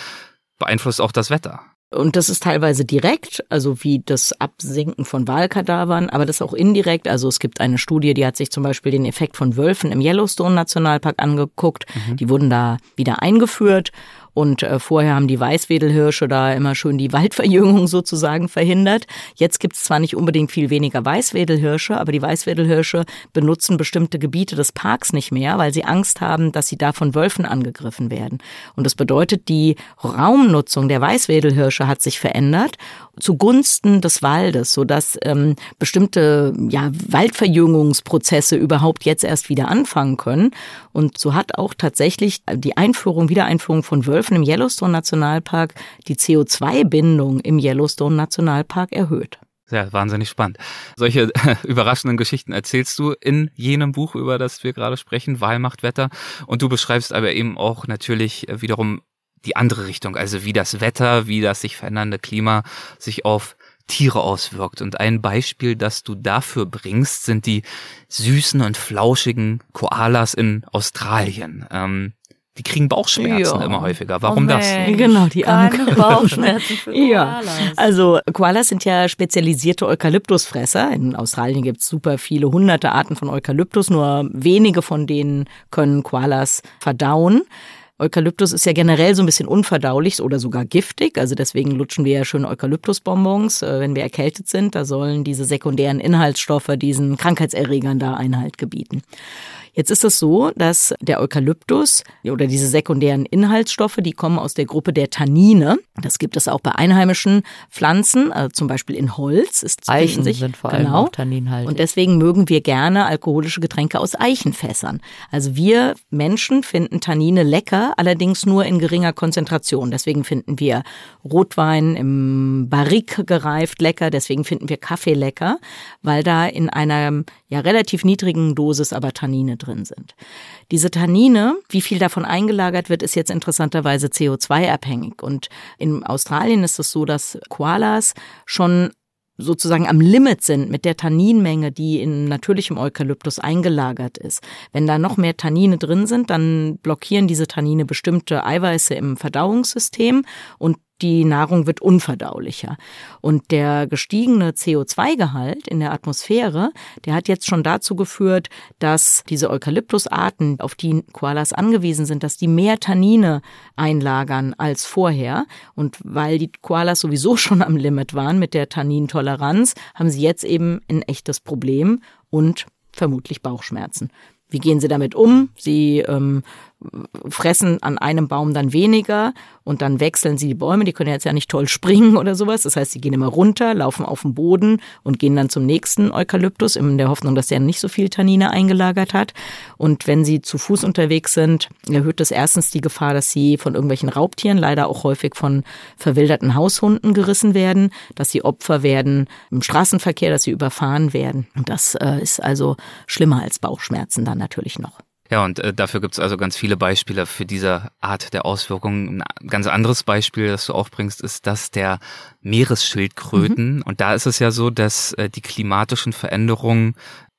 beeinflusst auch das Wetter. Und das ist teilweise direkt, also wie das Absinken von Walkadavern, aber das ist auch indirekt. Also es gibt eine Studie, die hat sich zum Beispiel den Effekt von Wölfen im Yellowstone Nationalpark angeguckt. Die wurden da wieder eingeführt und äh, vorher haben die Weißwedelhirsche da immer schön die Waldverjüngung sozusagen verhindert. Jetzt gibt es zwar nicht unbedingt viel weniger Weißwedelhirsche, aber die Weißwedelhirsche benutzen bestimmte Gebiete des Parks nicht mehr, weil sie Angst haben, dass sie da von Wölfen angegriffen werden. Und das bedeutet, die Raumnutzung der Weißwedelhirsche hat sich verändert zugunsten des Waldes, sodass ähm, bestimmte ja, Waldverjüngungsprozesse überhaupt jetzt erst wieder anfangen können. Und so hat auch tatsächlich die Einführung, Wiedereinführung von Wölfen im Yellowstone Nationalpark die CO2-Bindung im Yellowstone Nationalpark erhöht. Ja, wahnsinnig spannend. Solche überraschenden Geschichten erzählst du in jenem Buch, über das wir gerade sprechen, Wahl macht Wetter. Und du beschreibst aber eben auch natürlich äh, wiederum die andere Richtung, also wie das Wetter, wie das sich verändernde Klima sich auf Tiere auswirkt. Und ein Beispiel, das du dafür bringst, sind die süßen und flauschigen Koalas in Australien. Ähm, die kriegen Bauchschmerzen Ja. immer häufiger. Warum oh das? Genau, die armen. Bauchschmerzen für Ja, Koalas. also Koalas sind ja spezialisierte Eukalyptusfresser. In Australien gibt es super viele hunderte Arten von Eukalyptus, nur wenige von denen können Koalas verdauen. Eukalyptus ist ja generell so ein bisschen unverdaulich oder sogar giftig. Also deswegen lutschen wir ja schön Eukalyptusbonbons, äh, wenn wir erkältet sind. Da sollen diese sekundären Inhaltsstoffe diesen Krankheitserregern da Einhalt gebieten. Jetzt ist es so, dass der Eukalyptus oder diese sekundären Inhaltsstoffe, die kommen aus der Gruppe der Tannine. Das gibt es auch bei einheimischen Pflanzen, also zum Beispiel in Holz. Ist Eichen sich, sind vor allem genau. auch tanninhaltig. Und deswegen mögen wir gerne alkoholische Getränke aus Eichenfässern. Also wir Menschen finden Tannine lecker, allerdings nur in geringer Konzentration. Deswegen finden wir Rotwein im Barrique gereift lecker, deswegen finden wir Kaffee lecker, weil da in einer ja relativ niedrigen Dosis aber Tannine drin sind. Diese Tannine, wie viel davon eingelagert wird, ist jetzt interessanterweise CO2-abhängig. Und in Australien ist es so, dass Koalas schon sozusagen am Limit sind mit der Tanninmenge, die in natürlichem Eukalyptus eingelagert ist. Wenn da noch mehr Tannine drin sind, dann blockieren diese Tannine bestimmte Eiweiße im Verdauungssystem und die Nahrung wird unverdaulicher. Und der gestiegene CO2-Gehalt in der Atmosphäre, der hat jetzt schon dazu geführt, dass diese Eukalyptusarten, auf die Koalas angewiesen sind, dass die mehr Tannine einlagern als vorher. Und weil die Koalas sowieso schon am Limit waren mit der Tannintoleranz, haben sie jetzt eben ein echtes Problem und vermutlich Bauchschmerzen. Wie gehen sie damit um? Sie ähm, fressen an einem Baum dann weniger und dann wechseln sie die Bäume. Die können jetzt ja nicht toll springen oder sowas. Das heißt, sie gehen immer runter, laufen auf den Boden und gehen dann zum nächsten Eukalyptus in der Hoffnung, dass der nicht so viel Tannine eingelagert hat. Und wenn sie zu Fuß unterwegs sind, erhöht das erstens die Gefahr, dass sie von irgendwelchen Raubtieren, leider auch häufig von verwilderten Haushunden gerissen werden, dass sie Opfer werden im Straßenverkehr, dass sie überfahren werden. Und das äh, ist also schlimmer als Bauchschmerzen dann natürlich noch. Ja, und äh, dafür gibt's also ganz viele Beispiele für diese Art der Auswirkungen. Ein ganz anderes Beispiel, das du aufbringst, ist das der Meeresschildkröten. Und da ist es ja so, dass äh, die klimatischen Veränderungen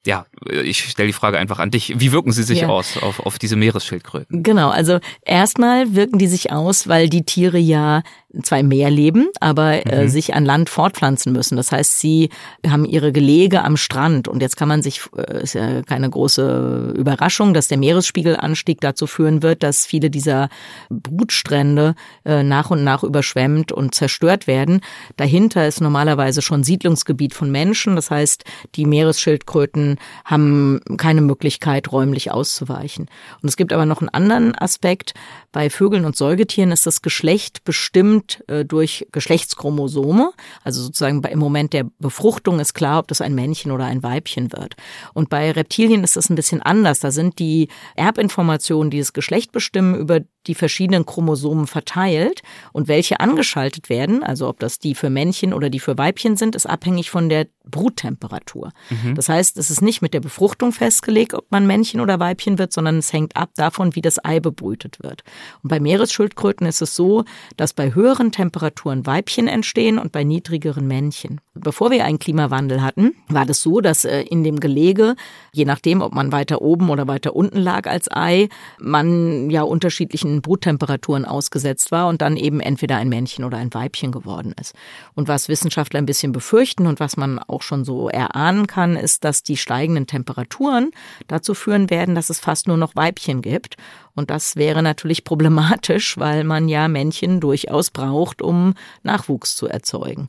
ja, ich stelle die Frage einfach an dich. Wie wirken sie sich Ja. aus auf, auf diese Meeresschildkröten? Genau, also erstmal wirken die sich aus, weil die Tiere ja zwar im Meer leben, aber äh, sich an Land fortpflanzen müssen. Das heißt, sie haben ihre Gelege am Strand und jetzt kann man sich, äh, ist ja keine große Überraschung, dass der Meeresspiegelanstieg dazu führen wird, dass viele dieser Brutstrände äh, nach und nach überschwemmt und zerstört werden. Dahinter ist normalerweise schon Siedlungsgebiet von Menschen. Das heißt, die Meeresschildkröten haben keine Möglichkeit, räumlich auszuweichen. Und es gibt aber noch einen anderen Aspekt. Bei Vögeln und Säugetieren ist das Geschlecht bestimmt äh, durch Geschlechtschromosome. Also sozusagen bei, im Moment der Befruchtung ist klar, ob das ein Männchen oder ein Weibchen wird. Und bei Reptilien ist das ein bisschen anders. Da sind die Erbinformationen, die das Geschlecht bestimmen, über die verschiedenen Chromosomen verteilt. Und welche angeschaltet werden, also ob das die für Männchen oder die für Weibchen sind, ist abhängig von der Bruttemperatur. Das heißt, es ist nicht mit der Befruchtung festgelegt, ob man Männchen oder Weibchen wird, sondern es hängt ab davon, wie das Ei bebrütet wird. Und bei Meeresschildkröten ist es so, dass bei höheren Temperaturen Weibchen entstehen und bei niedrigeren Männchen. Bevor wir einen Klimawandel hatten, war das so, dass äh, in dem Gelege, je nachdem, ob man weiter oben oder weiter unten lag als Ei, man ja unterschiedlichen Bruttemperaturen ausgesetzt war und dann eben entweder ein Männchen oder ein Weibchen geworden ist. Und was Wissenschaftler ein bisschen befürchten und was man auch schon so erahnen kann, ist, dass die steigenden Temperaturen dazu führen werden, dass es fast nur noch Weibchen gibt. Und das wäre natürlich problematisch, weil man ja Männchen durchaus braucht, um Nachwuchs zu erzeugen.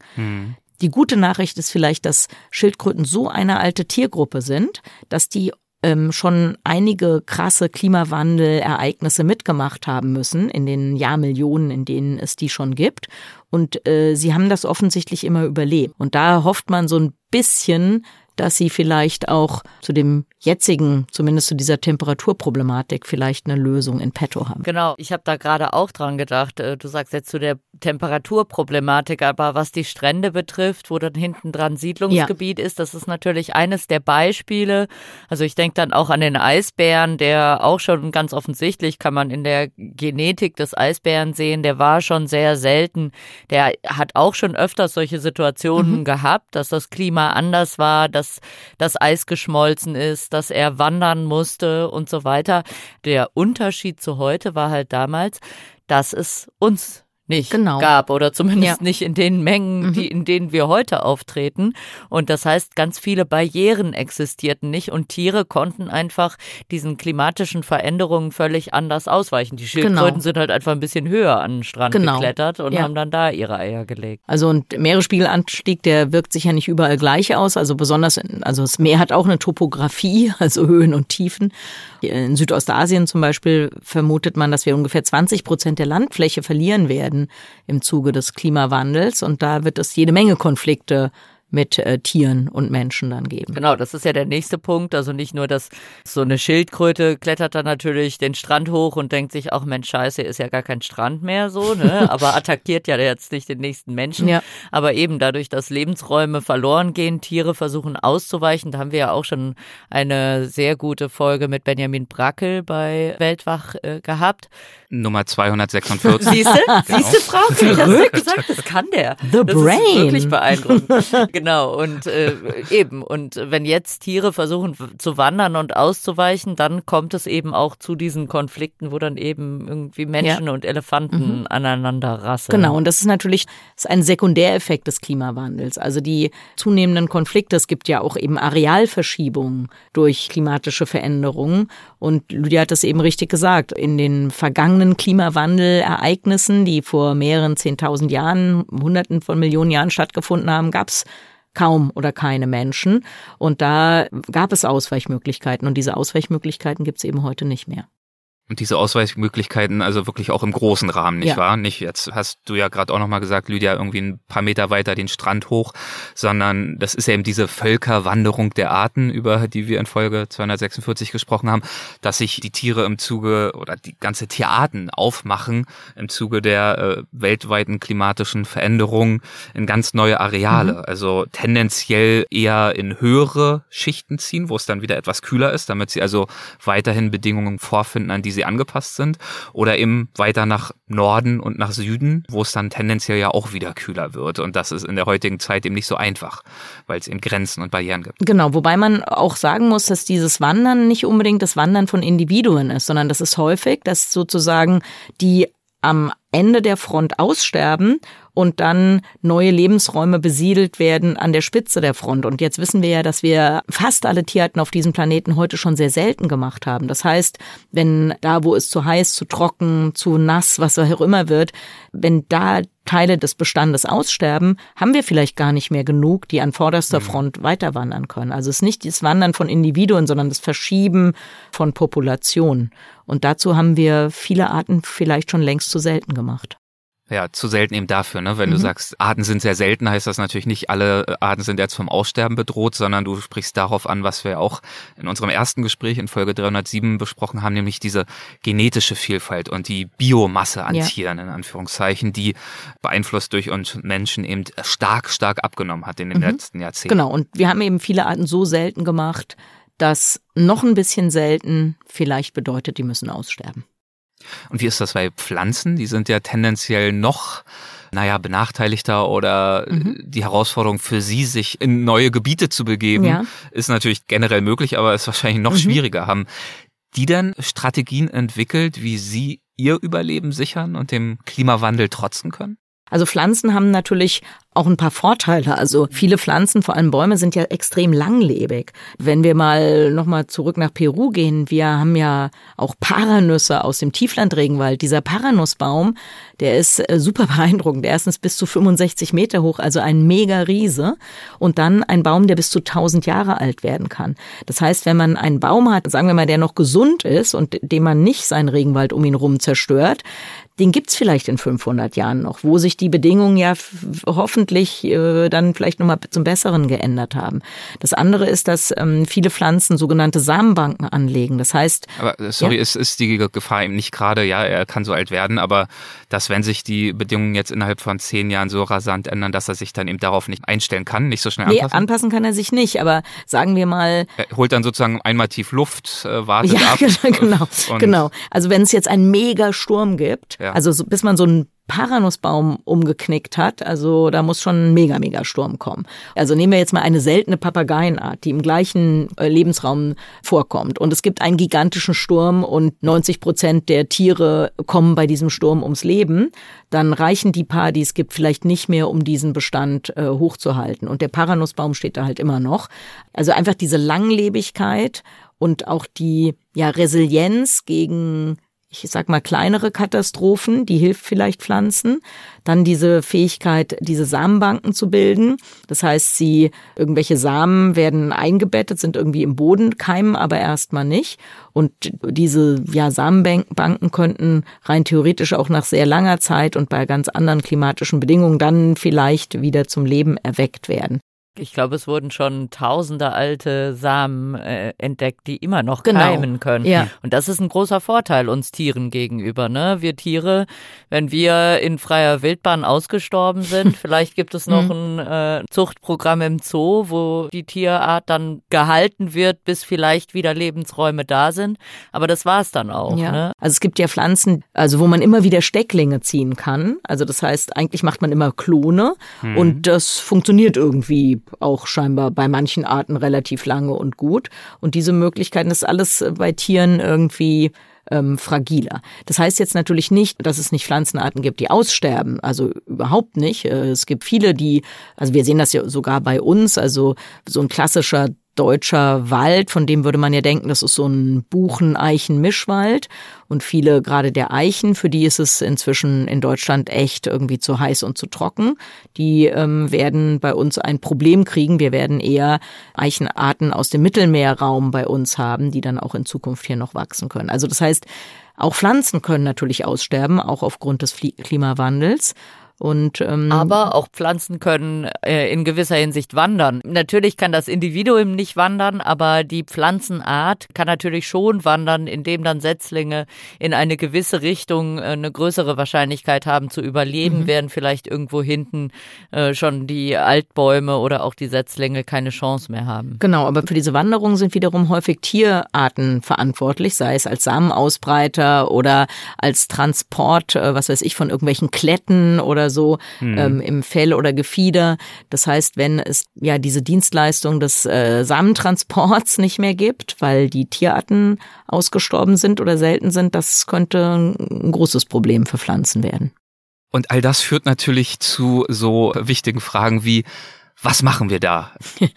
Die gute Nachricht ist vielleicht, dass Schildkröten so eine alte Tiergruppe sind, dass die ähm, schon einige krasse Klimawandelereignisse mitgemacht haben müssen in den Jahrmillionen, in denen es die schon gibt. Und äh, sie haben das offensichtlich immer überlebt. Und da hofft man so ein bisschen, dass sie vielleicht auch zu dem jetzigen, zumindest zu dieser Temperaturproblematik, vielleicht eine Lösung in petto haben. Genau, ich habe da gerade auch dran gedacht. Äh, Du sagst jetzt zu der Temperaturproblematik, aber was die Strände betrifft, wo dann hinten dran Siedlungsgebiet ist, das ist natürlich eines der Beispiele. Also ich denke dann auch an den Eisbären, der auch schon ganz offensichtlich kann man in der Genetik des Eisbären sehen, der war schon sehr selten. Der hat auch schon öfters solche Situationen gehabt, dass das Klima anders war, dass das Eis geschmolzen ist, dass er wandern musste und so weiter. Der Unterschied zu heute war halt damals, dass es uns nicht Genau. gab oder zumindest Ja. nicht in den Mengen, die, in denen wir heute auftreten. Und das heißt, ganz viele Barrieren existierten nicht und Tiere konnten einfach diesen klimatischen Veränderungen völlig anders ausweichen. Die Schildkröten Genau. sind halt einfach ein bisschen höher an den Strand Genau. geklettert und Ja. haben dann da ihre Eier gelegt. Also und Meeresspiegelanstieg, der wirkt sich ja nicht überall gleich aus. Also besonders, in, also das Meer hat auch eine Topografie, also Höhen und Tiefen. In Südostasien zum Beispiel vermutet man, dass wir ungefähr 20 Prozent der Landfläche verlieren werden im Zuge des Klimawandels. Und da wird es jede Menge Konflikte mit äh, Tieren und Menschen dann geben. Genau, das ist ja der nächste Punkt. Also nicht nur, dass so eine Schildkröte klettert dann natürlich den Strand hoch und denkt sich, ach Mensch, scheiße, ist ja gar kein Strand mehr so, ne? Aber attackiert ja jetzt nicht den nächsten Menschen. Ja. Aber eben dadurch, dass Lebensräume verloren gehen, Tiere versuchen auszuweichen. Da haben wir ja auch schon eine sehr gute Folge mit Benjamin Brackel bei Weltwach äh, gehabt. Nummer 246. Siehst du? Siehst du, Frau? Ich dir gesagt, das kann der. The das brain. Ist wirklich beeindruckend. genau. Und äh, eben. Und wenn jetzt Tiere versuchen zu wandern und auszuweichen, dann kommt es eben auch zu diesen Konflikten, wo dann eben irgendwie Menschen und Elefanten aneinander rasseln. Genau, und das ist natürlich das ist ein Sekundäreffekt des Klimawandels. Also die zunehmenden Konflikte, es gibt ja auch eben Arealverschiebungen durch klimatische Veränderungen. Und Lydia hat das eben richtig gesagt, in den vergangenen Klimawandelereignissen, die vor mehreren zehntausend Jahren, hunderten von Millionen Jahren stattgefunden haben, gab es kaum oder keine Menschen. Und da gab es Ausweichmöglichkeiten. Und diese Ausweichmöglichkeiten gibt es eben heute nicht mehr. Und diese Ausweichmöglichkeiten, also wirklich auch im großen Rahmen, nicht Ja. wahr? Nicht jetzt hast du ja gerade auch nochmal gesagt, Lydia, irgendwie ein paar Meter weiter den Strand hoch, sondern das ist ja eben diese Völkerwanderung der Arten, über die wir in Folge 246 gesprochen haben, dass sich die Tiere im Zuge oder die ganze Tierarten aufmachen im Zuge der äh, weltweiten klimatischen Veränderungen in ganz neue Areale. Also tendenziell eher in höhere Schichten ziehen, wo es dann wieder etwas kühler ist, damit sie also weiterhin Bedingungen vorfinden, an die sie sie angepasst sind, oder eben weiter nach Norden und nach Süden, wo es dann tendenziell ja auch wieder kühler wird. Und das ist in der heutigen Zeit eben nicht so einfach, weil es eben Grenzen und Barrieren gibt. Genau, wobei man auch sagen muss, dass dieses Wandern nicht unbedingt das Wandern von Individuen ist, sondern das ist häufig, dass sozusagen die am Ende der Front aussterben und dann neue Lebensräume besiedelt werden an der Spitze der Front. Und jetzt wissen wir ja, dass wir fast alle Tierarten auf diesem Planeten heute schon sehr selten gemacht haben. Das heißt, wenn da, wo es zu heiß, zu trocken, zu nass, was auch immer wird, wenn da Teile des Bestandes aussterben, haben wir vielleicht gar nicht mehr genug, die an vorderster mhm. Front weiterwandern können. Also es ist nicht das Wandern von Individuen, sondern das Verschieben von Populationen. Und dazu haben wir viele Arten vielleicht schon längst zu selten gemacht. Ja, zu selten eben dafür, ne? Wenn mhm. du sagst, Arten sind sehr selten, heißt das natürlich nicht, alle äh, Arten sind jetzt vom Aussterben bedroht, sondern du sprichst darauf an, was wir auch in unserem ersten Gespräch in Folge 307 besprochen haben, nämlich diese genetische Vielfalt und die Biomasse an ja. Tieren, in Anführungszeichen, die beeinflusst durch uns Menschen eben stark, stark abgenommen hat in den mhm. letzten Jahrzehnten. Genau, und wir haben eben viele Arten so selten gemacht, dass noch ein bisschen selten vielleicht bedeutet, die müssen aussterben. Und wie ist das bei Pflanzen? Die sind ja tendenziell noch naja, benachteiligter oder mhm. die Herausforderung für sie, sich in neue Gebiete zu begeben, ja. ist natürlich generell möglich, aber ist wahrscheinlich noch mhm. schwieriger. Haben die denn Strategien entwickelt, wie sie ihr Überleben sichern und dem Klimawandel trotzen können? Also Pflanzen haben natürlich auch ein paar Vorteile. Also viele Pflanzen, vor allem Bäume, sind ja extrem langlebig. Wenn wir mal nochmal zurück nach Peru gehen, wir haben ja auch Paranüsse aus dem Tieflandregenwald. Dieser Paranussbaum, der ist äh, super beeindruckend. Erstens bis zu 65 Meter hoch, also ein mega Riese. Und dann ein Baum, der bis zu 1000 Jahre alt werden kann. Das heißt, wenn man einen Baum hat, sagen wir mal, der noch gesund ist und dem man nicht seinen Regenwald um ihn rum zerstört, den gibt's vielleicht in 500 Jahren noch, wo sich die Bedingungen ja hoffentlich äh, dann vielleicht nochmal zum Besseren geändert haben. Das andere ist, dass ähm, viele Pflanzen sogenannte Samenbanken anlegen. Das heißt. Aber äh, sorry, ja? ist, ist die Gefahr eben nicht gerade, ja, er kann so alt werden, aber dass wenn sich die Bedingungen jetzt innerhalb von zehn Jahren so rasant ändern, dass er sich dann eben darauf nicht einstellen kann, nicht so schnell anpassen? Nee, anpassen kann er sich nicht, aber sagen wir mal. Er holt dann sozusagen einmal tief Luft, äh, wartet ja, ab. genau, genau. Also wenn es jetzt einen Megasturm gibt, ja. Also so, bis man so einen Paranussbaum umgeknickt hat. Also da muss schon ein mega, mega Sturm kommen. Also nehmen wir jetzt mal eine seltene Papageienart, die im gleichen äh, Lebensraum vorkommt. Und es gibt einen gigantischen Sturm und 90 Prozent der Tiere kommen bei diesem Sturm ums Leben. Dann reichen die paar, die es gibt, vielleicht nicht mehr, um diesen Bestand äh, hochzuhalten. Und der Paranussbaum steht da halt immer noch. Also einfach diese Langlebigkeit und auch die ja, Resilienz gegen ich sag mal, kleinere Katastrophen, die hilft vielleicht Pflanzen. Dann diese Fähigkeit, diese Samenbanken zu bilden. Das heißt, sie, irgendwelche Samen werden eingebettet, sind irgendwie im Boden, keimen aber erstmal nicht. Und diese, ja, Samenbanken könnten rein theoretisch auch nach sehr langer Zeit und bei ganz anderen klimatischen Bedingungen dann vielleicht wieder zum Leben erweckt werden. Ich glaube, es wurden schon tausende alte Samen äh, entdeckt, die immer noch genau. keimen können. Ja. Und das ist ein großer Vorteil uns Tieren gegenüber. Ne? Wir Tiere, wenn wir in freier Wildbahn ausgestorben sind, vielleicht gibt es noch mhm. ein äh, Zuchtprogramm im Zoo, wo die Tierart dann gehalten wird, bis vielleicht wieder Lebensräume da sind. Aber das war es dann auch. Ja. Ne? Also es gibt ja Pflanzen, also wo man immer wieder Stecklinge ziehen kann. Also das heißt, eigentlich macht man immer Klone mhm. und das funktioniert irgendwie auch scheinbar bei manchen Arten relativ lange und gut. Und diese Möglichkeiten ist alles bei Tieren irgendwie ähm, fragiler. Das heißt jetzt natürlich nicht, dass es nicht Pflanzenarten gibt, die aussterben. Also überhaupt nicht. Äh, es gibt viele, die, also wir sehen das ja sogar bei uns, also so ein klassischer deutscher Wald, von dem würde man ja denken, das ist so ein Buchen-Eichen-Mischwald. Und viele, gerade der Eichen, für die ist es inzwischen in Deutschland echt irgendwie zu heiß und zu trocken. Die ähm, werden bei uns ein Problem kriegen. Wir werden eher Eichenarten aus dem Mittelmeerraum bei uns haben, die dann auch in Zukunft hier noch wachsen können. Also das heißt, auch Pflanzen können natürlich aussterben, auch aufgrund des Klimawandels. Und, ähm, Aber auch Pflanzen können äh, in gewisser Hinsicht wandern. Natürlich kann das Individuum nicht wandern, aber die Pflanzenart kann natürlich schon wandern, indem dann Setzlinge in eine gewisse Richtung äh, eine größere Wahrscheinlichkeit haben zu überleben, mhm. während vielleicht irgendwo hinten äh, schon die Altbäume oder auch die Setzlinge keine Chance mehr haben. Genau, aber für diese Wanderung sind wiederum häufig Tierarten verantwortlich, sei es als Samenausbreiter oder als Transport, äh, was weiß ich, von irgendwelchen Kletten oder so mhm. ähm, im Fell oder Gefieder. Das heißt, wenn es ja diese Dienstleistung des äh, Samentransports nicht mehr gibt, weil die Tierarten ausgestorben sind oder selten sind, das könnte ein großes Problem für Pflanzen werden. Und all das führt natürlich zu so wichtigen Fragen wie, was machen wir da?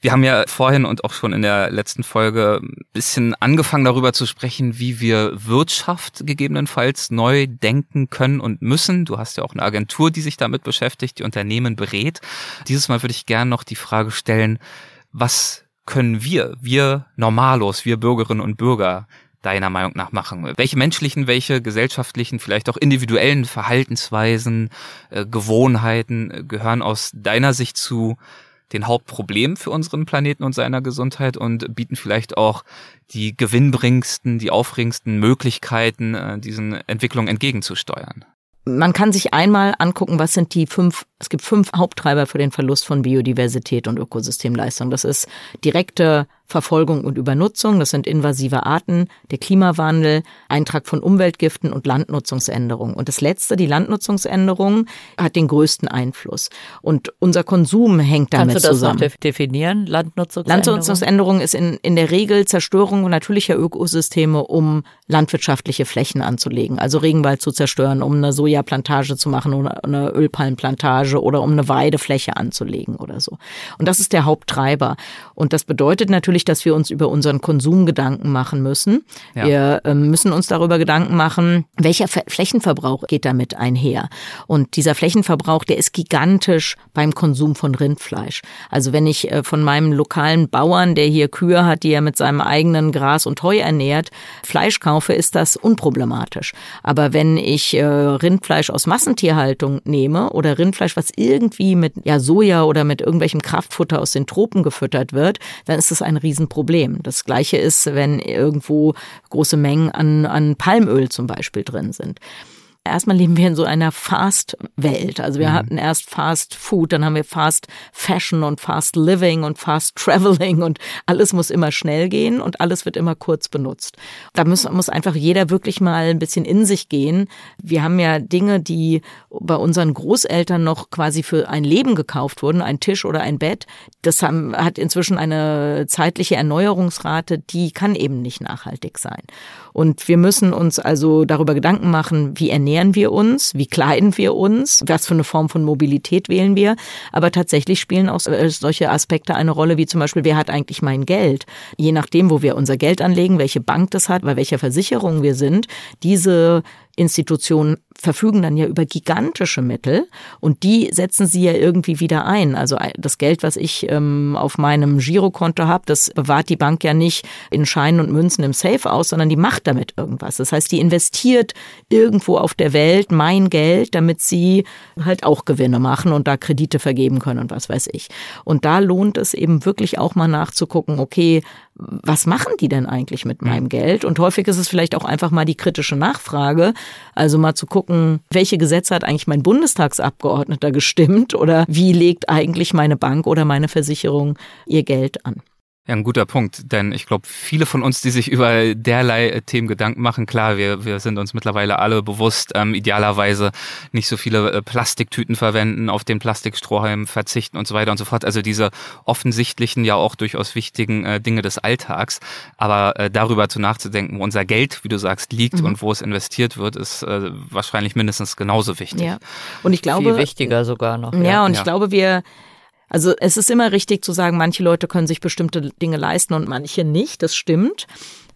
Wir haben ja vorhin und auch schon in der letzten Folge ein bisschen angefangen darüber zu sprechen, wie wir Wirtschaft gegebenenfalls neu denken können und müssen. Du hast ja auch eine Agentur, die sich damit beschäftigt, die Unternehmen berät. Dieses Mal würde ich gerne noch die Frage stellen, was können wir, wir Normalos, wir Bürgerinnen und Bürger, deiner Meinung nach machen? Welche menschlichen, welche gesellschaftlichen, vielleicht auch individuellen Verhaltensweisen, äh, Gewohnheiten äh, gehören aus deiner Sicht zu den Hauptproblemen für unseren Planeten und seiner Gesundheit und bieten vielleicht auch die gewinnbringendsten, die aufregendsten Möglichkeiten, äh, diesen Entwicklungen entgegenzusteuern. Man kann sich einmal angucken, was sind die fünf, es gibt fünf Haupttreiber für den Verlust von Biodiversität und Ökosystemleistung. Das ist direkte Verfolgung und Übernutzung, das sind invasive Arten, der Klimawandel, Eintrag von Umweltgiften und Landnutzungsänderungen. Und das letzte, die Landnutzungsänderung, hat den größten Einfluss. Und unser Konsum hängt damit Kannst du das zusammen. Noch definieren? Landnutzungsänderung? Landnutzungsänderung ist in, in der Regel Zerstörung natürlicher Ökosysteme, um landwirtschaftliche Flächen anzulegen. Also Regenwald zu zerstören, um eine Sojaplantage zu machen oder eine Ölpalmplantage oder um eine Weidefläche anzulegen oder so. Und das ist der Haupttreiber. Und das bedeutet natürlich, natürlich, dass wir uns über unseren Konsum Gedanken machen müssen. Ja. Wir ähm, müssen uns darüber Gedanken machen, welcher Flächenverbrauch geht damit einher. Und dieser Flächenverbrauch, der ist gigantisch beim Konsum von Rindfleisch. Also wenn ich äh, von meinem lokalen Bauern, der hier Kühe hat, die er mit seinem eigenen Gras und Heu ernährt, Fleisch kaufe, ist das unproblematisch. Aber wenn ich äh, Rindfleisch aus Massentierhaltung nehme oder Rindfleisch, was irgendwie mit ja, Soja oder mit irgendwelchem Kraftfutter aus den Tropen gefüttert wird, dann ist das ein Riesenproblem. Das gleiche ist, wenn irgendwo große Mengen an, an Palmöl zum Beispiel drin sind. Erstmal leben wir in so einer Fast-Welt. Also wir mhm. hatten erst Fast Food, dann haben wir Fast Fashion und Fast Living und Fast Traveling und alles muss immer schnell gehen und alles wird immer kurz benutzt. Da muss, muss einfach jeder wirklich mal ein bisschen in sich gehen. Wir haben ja Dinge, die bei unseren Großeltern noch quasi für ein Leben gekauft wurden, ein Tisch oder ein Bett. Das haben, hat inzwischen eine zeitliche Erneuerungsrate, die kann eben nicht nachhaltig sein. Und wir müssen uns also darüber Gedanken machen, wie ernähren wir uns, wie kleiden wir uns, was für eine Form von Mobilität wählen wir. Aber tatsächlich spielen auch solche Aspekte eine Rolle, wie zum Beispiel, wer hat eigentlich mein Geld? Je nachdem, wo wir unser Geld anlegen, welche Bank das hat, bei welcher Versicherung wir sind, diese Institutionen verfügen dann ja über gigantische Mittel und die setzen sie ja irgendwie wieder ein. Also das Geld, was ich ähm, auf meinem Girokonto habe, das bewahrt die Bank ja nicht in Scheinen und Münzen im Safe aus, sondern die macht damit irgendwas. Das heißt, die investiert irgendwo auf der Welt mein Geld, damit sie halt auch Gewinne machen und da Kredite vergeben können und was weiß ich. Und da lohnt es eben wirklich auch mal nachzugucken, okay, was machen die denn eigentlich mit meinem mhm. Geld? Und häufig ist es vielleicht auch einfach mal die kritische Nachfrage. Also mal zu gucken, welche Gesetze hat eigentlich mein Bundestagsabgeordneter gestimmt oder wie legt eigentlich meine Bank oder meine Versicherung ihr Geld an? Ja, ein guter Punkt, denn ich glaube, viele von uns, die sich über derlei äh, Themen Gedanken machen, klar, wir, wir sind uns mittlerweile alle bewusst, ähm, idealerweise nicht so viele äh, Plastiktüten verwenden, auf den Plastikstrohhalm verzichten und so weiter und so fort. Also diese offensichtlichen, ja auch durchaus wichtigen äh, Dinge des Alltags. Aber äh, darüber zu nachzudenken, wo unser Geld, wie du sagst, liegt mhm. und wo es investiert wird, ist äh, wahrscheinlich mindestens genauso wichtig. Ja. Und ich glaube. Viel wichtiger sogar noch. Ja, ja. und ja. ich glaube, wir also es ist immer richtig zu sagen, manche Leute können sich bestimmte Dinge leisten und manche nicht. Das stimmt.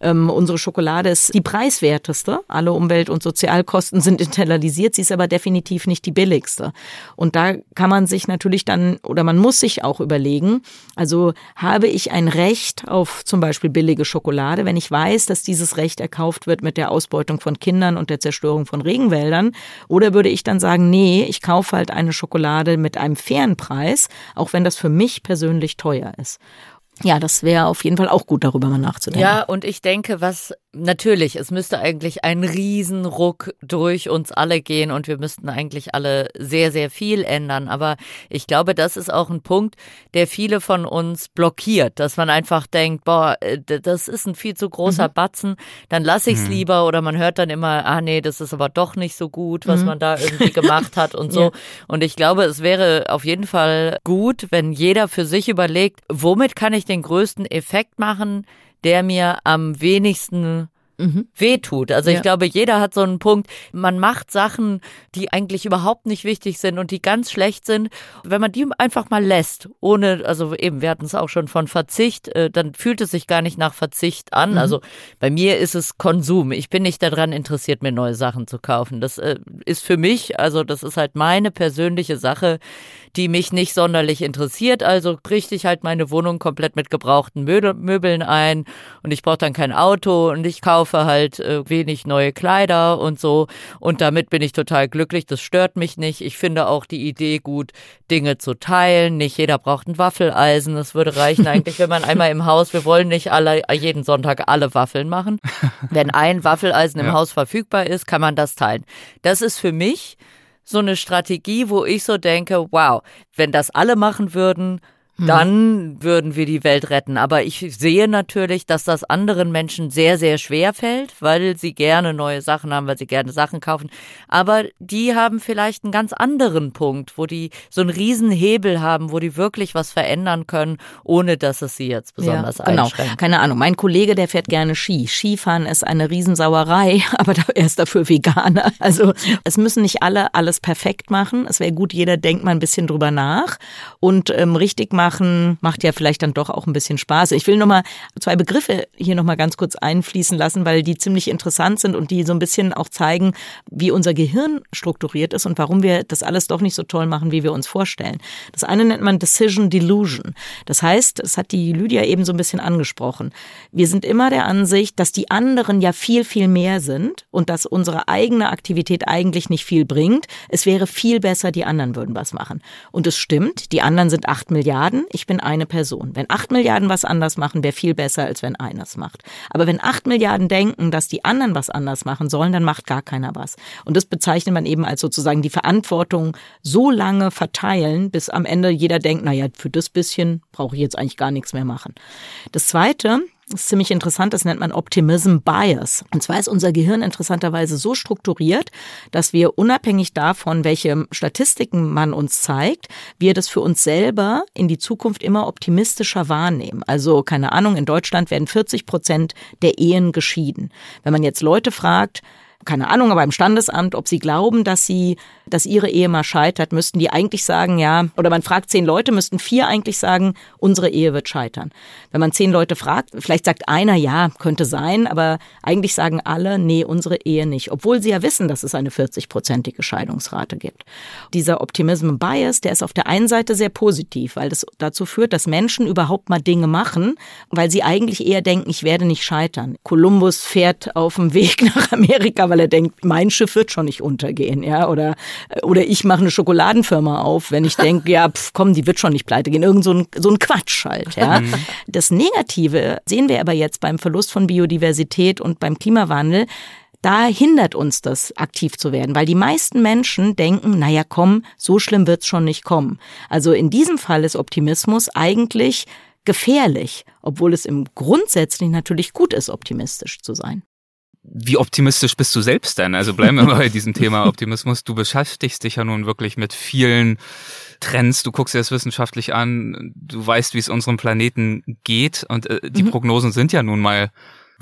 Ähm, unsere Schokolade ist die preiswerteste. Alle Umwelt- und Sozialkosten sind internalisiert. Sie ist aber definitiv nicht die billigste. Und da kann man sich natürlich dann oder man muss sich auch überlegen, also habe ich ein Recht auf zum Beispiel billige Schokolade, wenn ich weiß, dass dieses Recht erkauft wird mit der Ausbeutung von Kindern und der Zerstörung von Regenwäldern? Oder würde ich dann sagen, nee, ich kaufe halt eine Schokolade mit einem fairen Preis, auch wenn das für mich persönlich teuer ist. Ja, das wäre auf jeden Fall auch gut, darüber mal nachzudenken. Ja, und ich denke, was natürlich, es müsste eigentlich ein Riesenruck durch uns alle gehen und wir müssten eigentlich alle sehr, sehr viel ändern. Aber ich glaube, das ist auch ein Punkt, der viele von uns blockiert, dass man einfach denkt, boah, äh, das ist ein viel zu großer mhm. Batzen, dann lasse ich es mhm. lieber oder man hört dann immer, ah nee, das ist aber doch nicht so gut, was mhm. man da irgendwie gemacht hat und so. Ja. Und ich glaube, es wäre auf jeden Fall gut, wenn jeder für sich überlegt, womit kann ich den größten Effekt machen, der mir am wenigsten mhm. wehtut. Also ja. ich glaube, jeder hat so einen Punkt, man macht Sachen, die eigentlich überhaupt nicht wichtig sind und die ganz schlecht sind. Wenn man die einfach mal lässt, ohne, also eben, wir hatten es auch schon von Verzicht, äh, dann fühlt es sich gar nicht nach Verzicht an. Mhm. Also bei mir ist es Konsum. Ich bin nicht daran interessiert, mir neue Sachen zu kaufen. Das äh, ist für mich, also das ist halt meine persönliche Sache, die mich nicht sonderlich interessiert. Also richte ich halt meine Wohnung komplett mit gebrauchten Möbeln ein und ich brauche dann kein Auto und ich kaufe halt äh, wenig neue Kleider und so. Und damit bin ich total glücklich. Das stört mich nicht. Ich finde auch die Idee gut, Dinge zu teilen. Nicht jeder braucht ein Waffeleisen. Das würde reichen eigentlich, wenn man einmal im Haus, wir wollen nicht alle, jeden Sonntag alle Waffeln machen. Wenn ein Waffeleisen im ja. Haus verfügbar ist, kann man das teilen. Das ist für mich so eine Strategie, wo ich so denke, wow, wenn das alle machen würden. Dann würden wir die Welt retten. Aber ich sehe natürlich, dass das anderen Menschen sehr, sehr schwer fällt, weil sie gerne neue Sachen haben, weil sie gerne Sachen kaufen. Aber die haben vielleicht einen ganz anderen Punkt, wo die so einen riesen Hebel haben, wo die wirklich was verändern können, ohne dass es sie jetzt besonders ja, genau. einschränkt. Keine Ahnung. Mein Kollege, der fährt gerne Ski. Skifahren ist eine Riesensauerei, aber er ist dafür Veganer. Also es müssen nicht alle alles perfekt machen. Es wäre gut, jeder denkt mal ein bisschen drüber nach und ähm, richtig machen machen, macht ja vielleicht dann doch auch ein bisschen Spaß. Ich will nochmal zwei Begriffe hier nochmal ganz kurz einfließen lassen, weil die ziemlich interessant sind und die so ein bisschen auch zeigen, wie unser Gehirn strukturiert ist und warum wir das alles doch nicht so toll machen, wie wir uns vorstellen. Das eine nennt man Decision Delusion. Das heißt, das hat die Lydia eben so ein bisschen angesprochen. Wir sind immer der Ansicht, dass die anderen ja viel, viel mehr sind und dass unsere eigene Aktivität eigentlich nicht viel bringt. Es wäre viel besser, die anderen würden was machen. Und es stimmt, die anderen sind acht Milliarden Milliarden, ich bin eine Person. Wenn acht Milliarden was anders machen, wäre viel besser, als wenn einer es macht. Aber wenn acht Milliarden denken, dass die anderen was anders machen sollen, dann macht gar keiner was. Und das bezeichnet man eben als sozusagen die Verantwortung so lange verteilen, bis am Ende jeder denkt, naja, für das bisschen brauche ich jetzt eigentlich gar nichts mehr machen. Das zweite, das ist ziemlich interessant, das nennt man Optimism Bias. Und zwar ist unser Gehirn interessanterweise so strukturiert, dass wir unabhängig davon, welche Statistiken man uns zeigt, wir das für uns selber in die Zukunft immer optimistischer wahrnehmen. Also keine Ahnung, in Deutschland werden 40 Prozent der Ehen geschieden. Wenn man jetzt Leute fragt, keine Ahnung, aber im Standesamt, ob sie glauben, dass sie, dass ihre Ehe mal scheitert, müssten die eigentlich sagen, ja, oder man fragt zehn Leute, müssten vier eigentlich sagen, unsere Ehe wird scheitern. Wenn man zehn Leute fragt, vielleicht sagt einer, ja, könnte sein, aber eigentlich sagen alle, nee, unsere Ehe nicht, obwohl sie ja wissen, dass es eine 40-prozentige Scheidungsrate gibt. Dieser Optimism Bias, der ist auf der einen Seite sehr positiv, weil das dazu führt, dass Menschen überhaupt mal Dinge machen, weil sie eigentlich eher denken, ich werde nicht scheitern. Kolumbus fährt auf dem Weg nach Amerika, weil er denkt, mein Schiff wird schon nicht untergehen, ja, oder, oder ich mache eine Schokoladenfirma auf, wenn ich denke, ja, pf, komm, die wird schon nicht pleite gehen. Irgend so ein, so ein Quatsch halt, ja. Mhm. Das Negative sehen wir aber jetzt beim Verlust von Biodiversität und beim Klimawandel, da hindert uns das, aktiv zu werden, weil die meisten Menschen denken, naja, komm, so schlimm wird's schon nicht kommen. Also in diesem Fall ist Optimismus eigentlich gefährlich, obwohl es im grundsätzlich natürlich gut ist, optimistisch zu sein. Wie optimistisch bist du selbst denn? Also bleiben wir mal bei diesem Thema Optimismus. Du beschäftigst dich ja nun wirklich mit vielen Trends, du guckst dir das wissenschaftlich an, du weißt, wie es unserem Planeten geht und äh, die mhm. Prognosen sind ja nun mal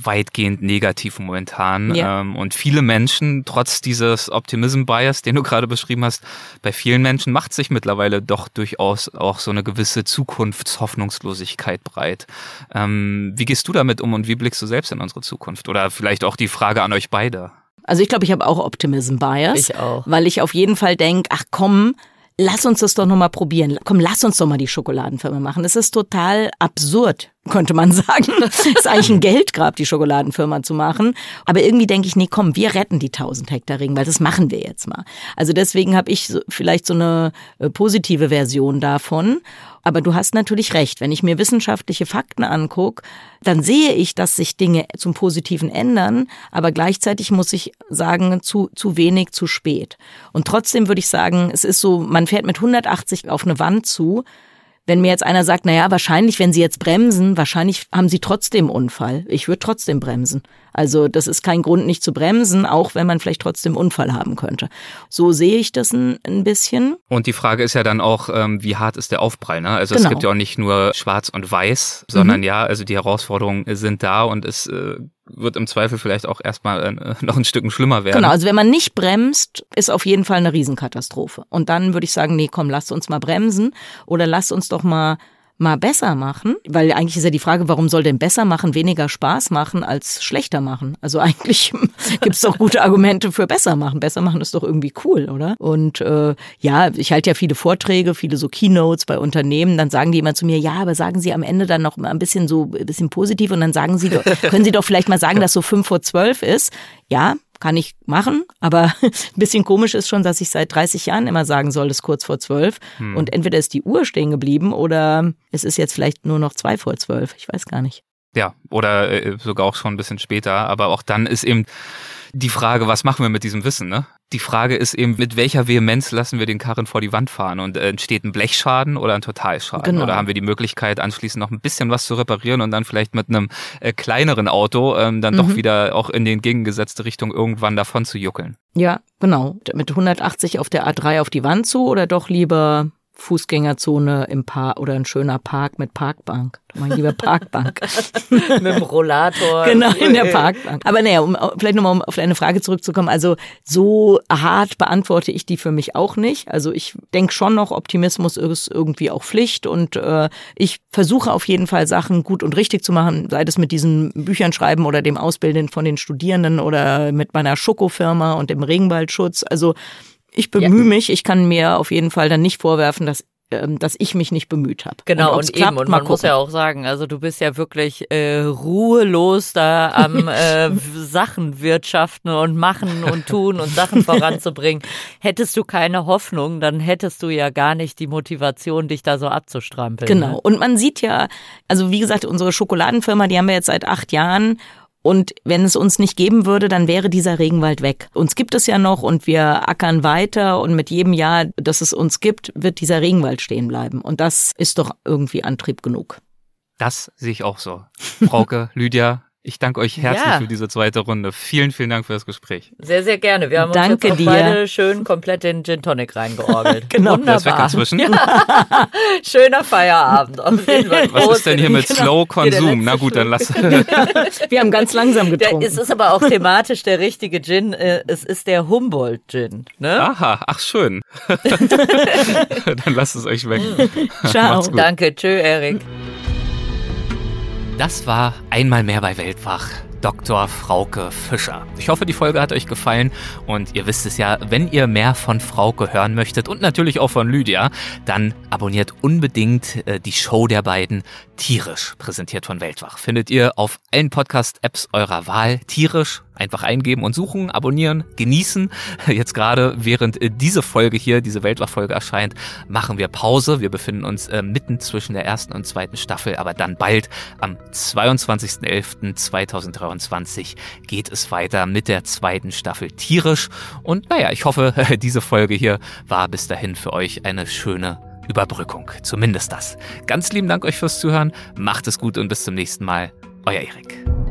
weitgehend negativ momentan. Ja. Ähm, und viele Menschen, trotz dieses Optimism-Bias, den du gerade beschrieben hast, bei vielen Menschen macht sich mittlerweile doch durchaus auch so eine gewisse Zukunftshoffnungslosigkeit breit. Ähm, wie gehst du damit um und wie blickst du selbst in unsere Zukunft? Oder vielleicht auch die Frage an euch beide. Also ich glaube, ich habe auch Optimism Bias. Ich auch. Weil ich auf jeden Fall denke, ach komm, lass uns das doch nochmal probieren. Komm, lass uns doch mal die Schokoladenfirma machen. Es ist total absurd, könnte man sagen. Ist eigentlich ein Geldgrab, die Schokoladenfirma zu machen. Aber irgendwie denke ich, nee, komm, wir retten die 1000 Hektar Regen, weil das machen wir jetzt mal. Also deswegen habe ich vielleicht so eine äh, positive Version davon. Aber du hast natürlich recht. Wenn ich mir wissenschaftliche Fakten angucke, dann sehe ich, dass sich Dinge zum Positiven ändern. Aber gleichzeitig muss ich sagen, zu, zu wenig, zu spät. Und trotzdem würde ich sagen, es ist so, man fährt mit 180 auf eine Wand zu. Wenn mir jetzt einer sagt, na ja, wahrscheinlich, wenn Sie jetzt bremsen, wahrscheinlich haben Sie trotzdem Unfall. Ich würde trotzdem bremsen. Also das ist kein Grund, nicht zu bremsen, auch wenn man vielleicht trotzdem Unfall haben könnte. So sehe ich das ein, ein bisschen. Und die Frage ist ja dann auch, ähm, wie hart ist der Aufprall? Ne? Also Genau. es gibt ja auch nicht nur Schwarz und Weiß, sondern ja, also die Herausforderungen sind da und es äh, wird im Zweifel vielleicht auch erstmal äh, noch ein Stück schlimmer werden. Genau, also wenn man nicht bremst, ist auf jeden Fall eine Riesenkatastrophe. Und dann würde ich sagen, nee, komm, lasst uns mal bremsen oder lasst uns doch mal mal besser machen, weil eigentlich ist ja die Frage, warum soll denn besser machen weniger Spaß machen als schlechter machen? Also eigentlich gibt's doch gute Argumente für besser machen. Besser machen ist doch irgendwie cool, oder? Und äh, ja, ich halte ja viele Vorträge, viele so Keynotes bei Unternehmen, dann sagen die immer zu mir, ja, aber sagen Sie am Ende dann noch mal ein bisschen so ein bisschen positiv und dann sagen Sie, können Sie doch vielleicht mal sagen, dass so fünf vor zwölf ist. Ja, kann ich machen, aber ein bisschen komisch ist schon, dass ich seit 30 Jahren immer sagen soll, es ist kurz vor zwölf. Und entweder ist die Uhr stehen geblieben oder es ist jetzt vielleicht nur noch zwei vor zwölf. Ich weiß gar nicht. Ja, oder äh, sogar auch schon ein bisschen später. Aber auch dann ist eben die Frage, was machen wir mit diesem Wissen? Ne? Die Frage ist eben, mit welcher Vehemenz lassen wir den Karren vor die Wand fahren? Und äh, entsteht ein Blechschaden oder ein Totalschaden? Genau. Oder haben wir die Möglichkeit, anschließend noch ein bisschen was zu reparieren und dann vielleicht mit einem äh, kleineren Auto ähm, dann doch wieder auch in die entgegengesetzte Richtung irgendwann davon zu juckeln? Ja, genau. Mit 180 auf der A3 auf die Wand zu oder doch lieber Fußgängerzone im Park oder ein schöner Park mit Parkbank. Mein lieber Parkbank. Mit dem Rollator. genau, in der Parkbank. Aber naja, um vielleicht nochmal um auf deine Frage zurückzukommen. Also so hart beantworte ich die für mich auch nicht. Also ich denke schon noch, Optimismus ist irgendwie auch Pflicht und äh, ich versuche auf jeden Fall Sachen gut und richtig zu machen, sei das mit diesen Büchern schreiben oder dem Ausbilden von den Studierenden oder mit meiner Schokofirma und dem Regenwaldschutz. Also ich bemühe mich, ich kann mir auf jeden Fall dann nicht vorwerfen, dass ähm, dass ich mich nicht bemüht habe. Genau, und, ob's eben, und man muss gucken. ja auch sagen, also du bist ja wirklich äh, ruhelos da am äh, Sachen wirtschaften und machen und tun und Sachen voranzubringen. Hättest du keine Hoffnung, dann hättest du ja gar nicht die Motivation, dich da so abzustrampeln. Genau. Ne? Und man sieht ja, also wie gesagt, unsere Schokoladenfirma, die haben wir jetzt seit acht Jahren. Und wenn es uns nicht geben würde, dann wäre dieser Regenwald weg. Uns gibt es ja noch und wir ackern weiter und mit jedem Jahr, dass es uns gibt, wird dieser Regenwald stehen bleiben. Und das ist doch irgendwie Antrieb genug. Das sehe ich auch so. Frauke, Lydia, ich danke euch herzlich Ja. für diese zweite Runde. Vielen, vielen Dank für das Gespräch. Sehr, sehr gerne. Wir haben Danke uns jetzt auch dir. beide schön komplett in Gin Tonic reingeorgelt. Genau. Der weg Wunderbar. inzwischen. Schöner Feierabend. Auf jeden Fall. Was ist denn hier mit Genau. Slow der Konsum? Na gut, dann lass. Wir haben ganz langsam Der, getrunken. es ist aber auch thematisch der richtige Gin. äh, Es ist der Humboldt-Gin. Ne? Aha, ach schön. dann lasst es euch weg. Ciao. Macht's gut. Danke. Tschö, Erik. Das war einmal mehr bei Weltwach. Dr. Frauke Fischer. Ich hoffe, die Folge hat euch gefallen und ihr wisst es ja, wenn ihr mehr von Frauke hören möchtet und natürlich auch von Lydia, dann abonniert unbedingt äh, die Show der beiden Tierisch, präsentiert von Weltwach. Findet ihr auf allen Podcast-Apps eurer Wahl. Tierisch, einfach eingeben und suchen, abonnieren, genießen. Jetzt gerade, während äh, diese Folge hier, diese Weltwach-Folge erscheint, machen wir Pause. Wir befinden uns äh, mitten zwischen der ersten und zweiten Staffel, aber dann bald am 22.11.2023 geht es weiter mit der zweiten Staffel tierisch. Und naja, ich hoffe, diese Folge hier war bis dahin für euch eine schöne Überbrückung. Zumindest das. Ganz lieben Dank euch fürs Zuhören. Macht es gut und bis zum nächsten Mal. Euer Erik.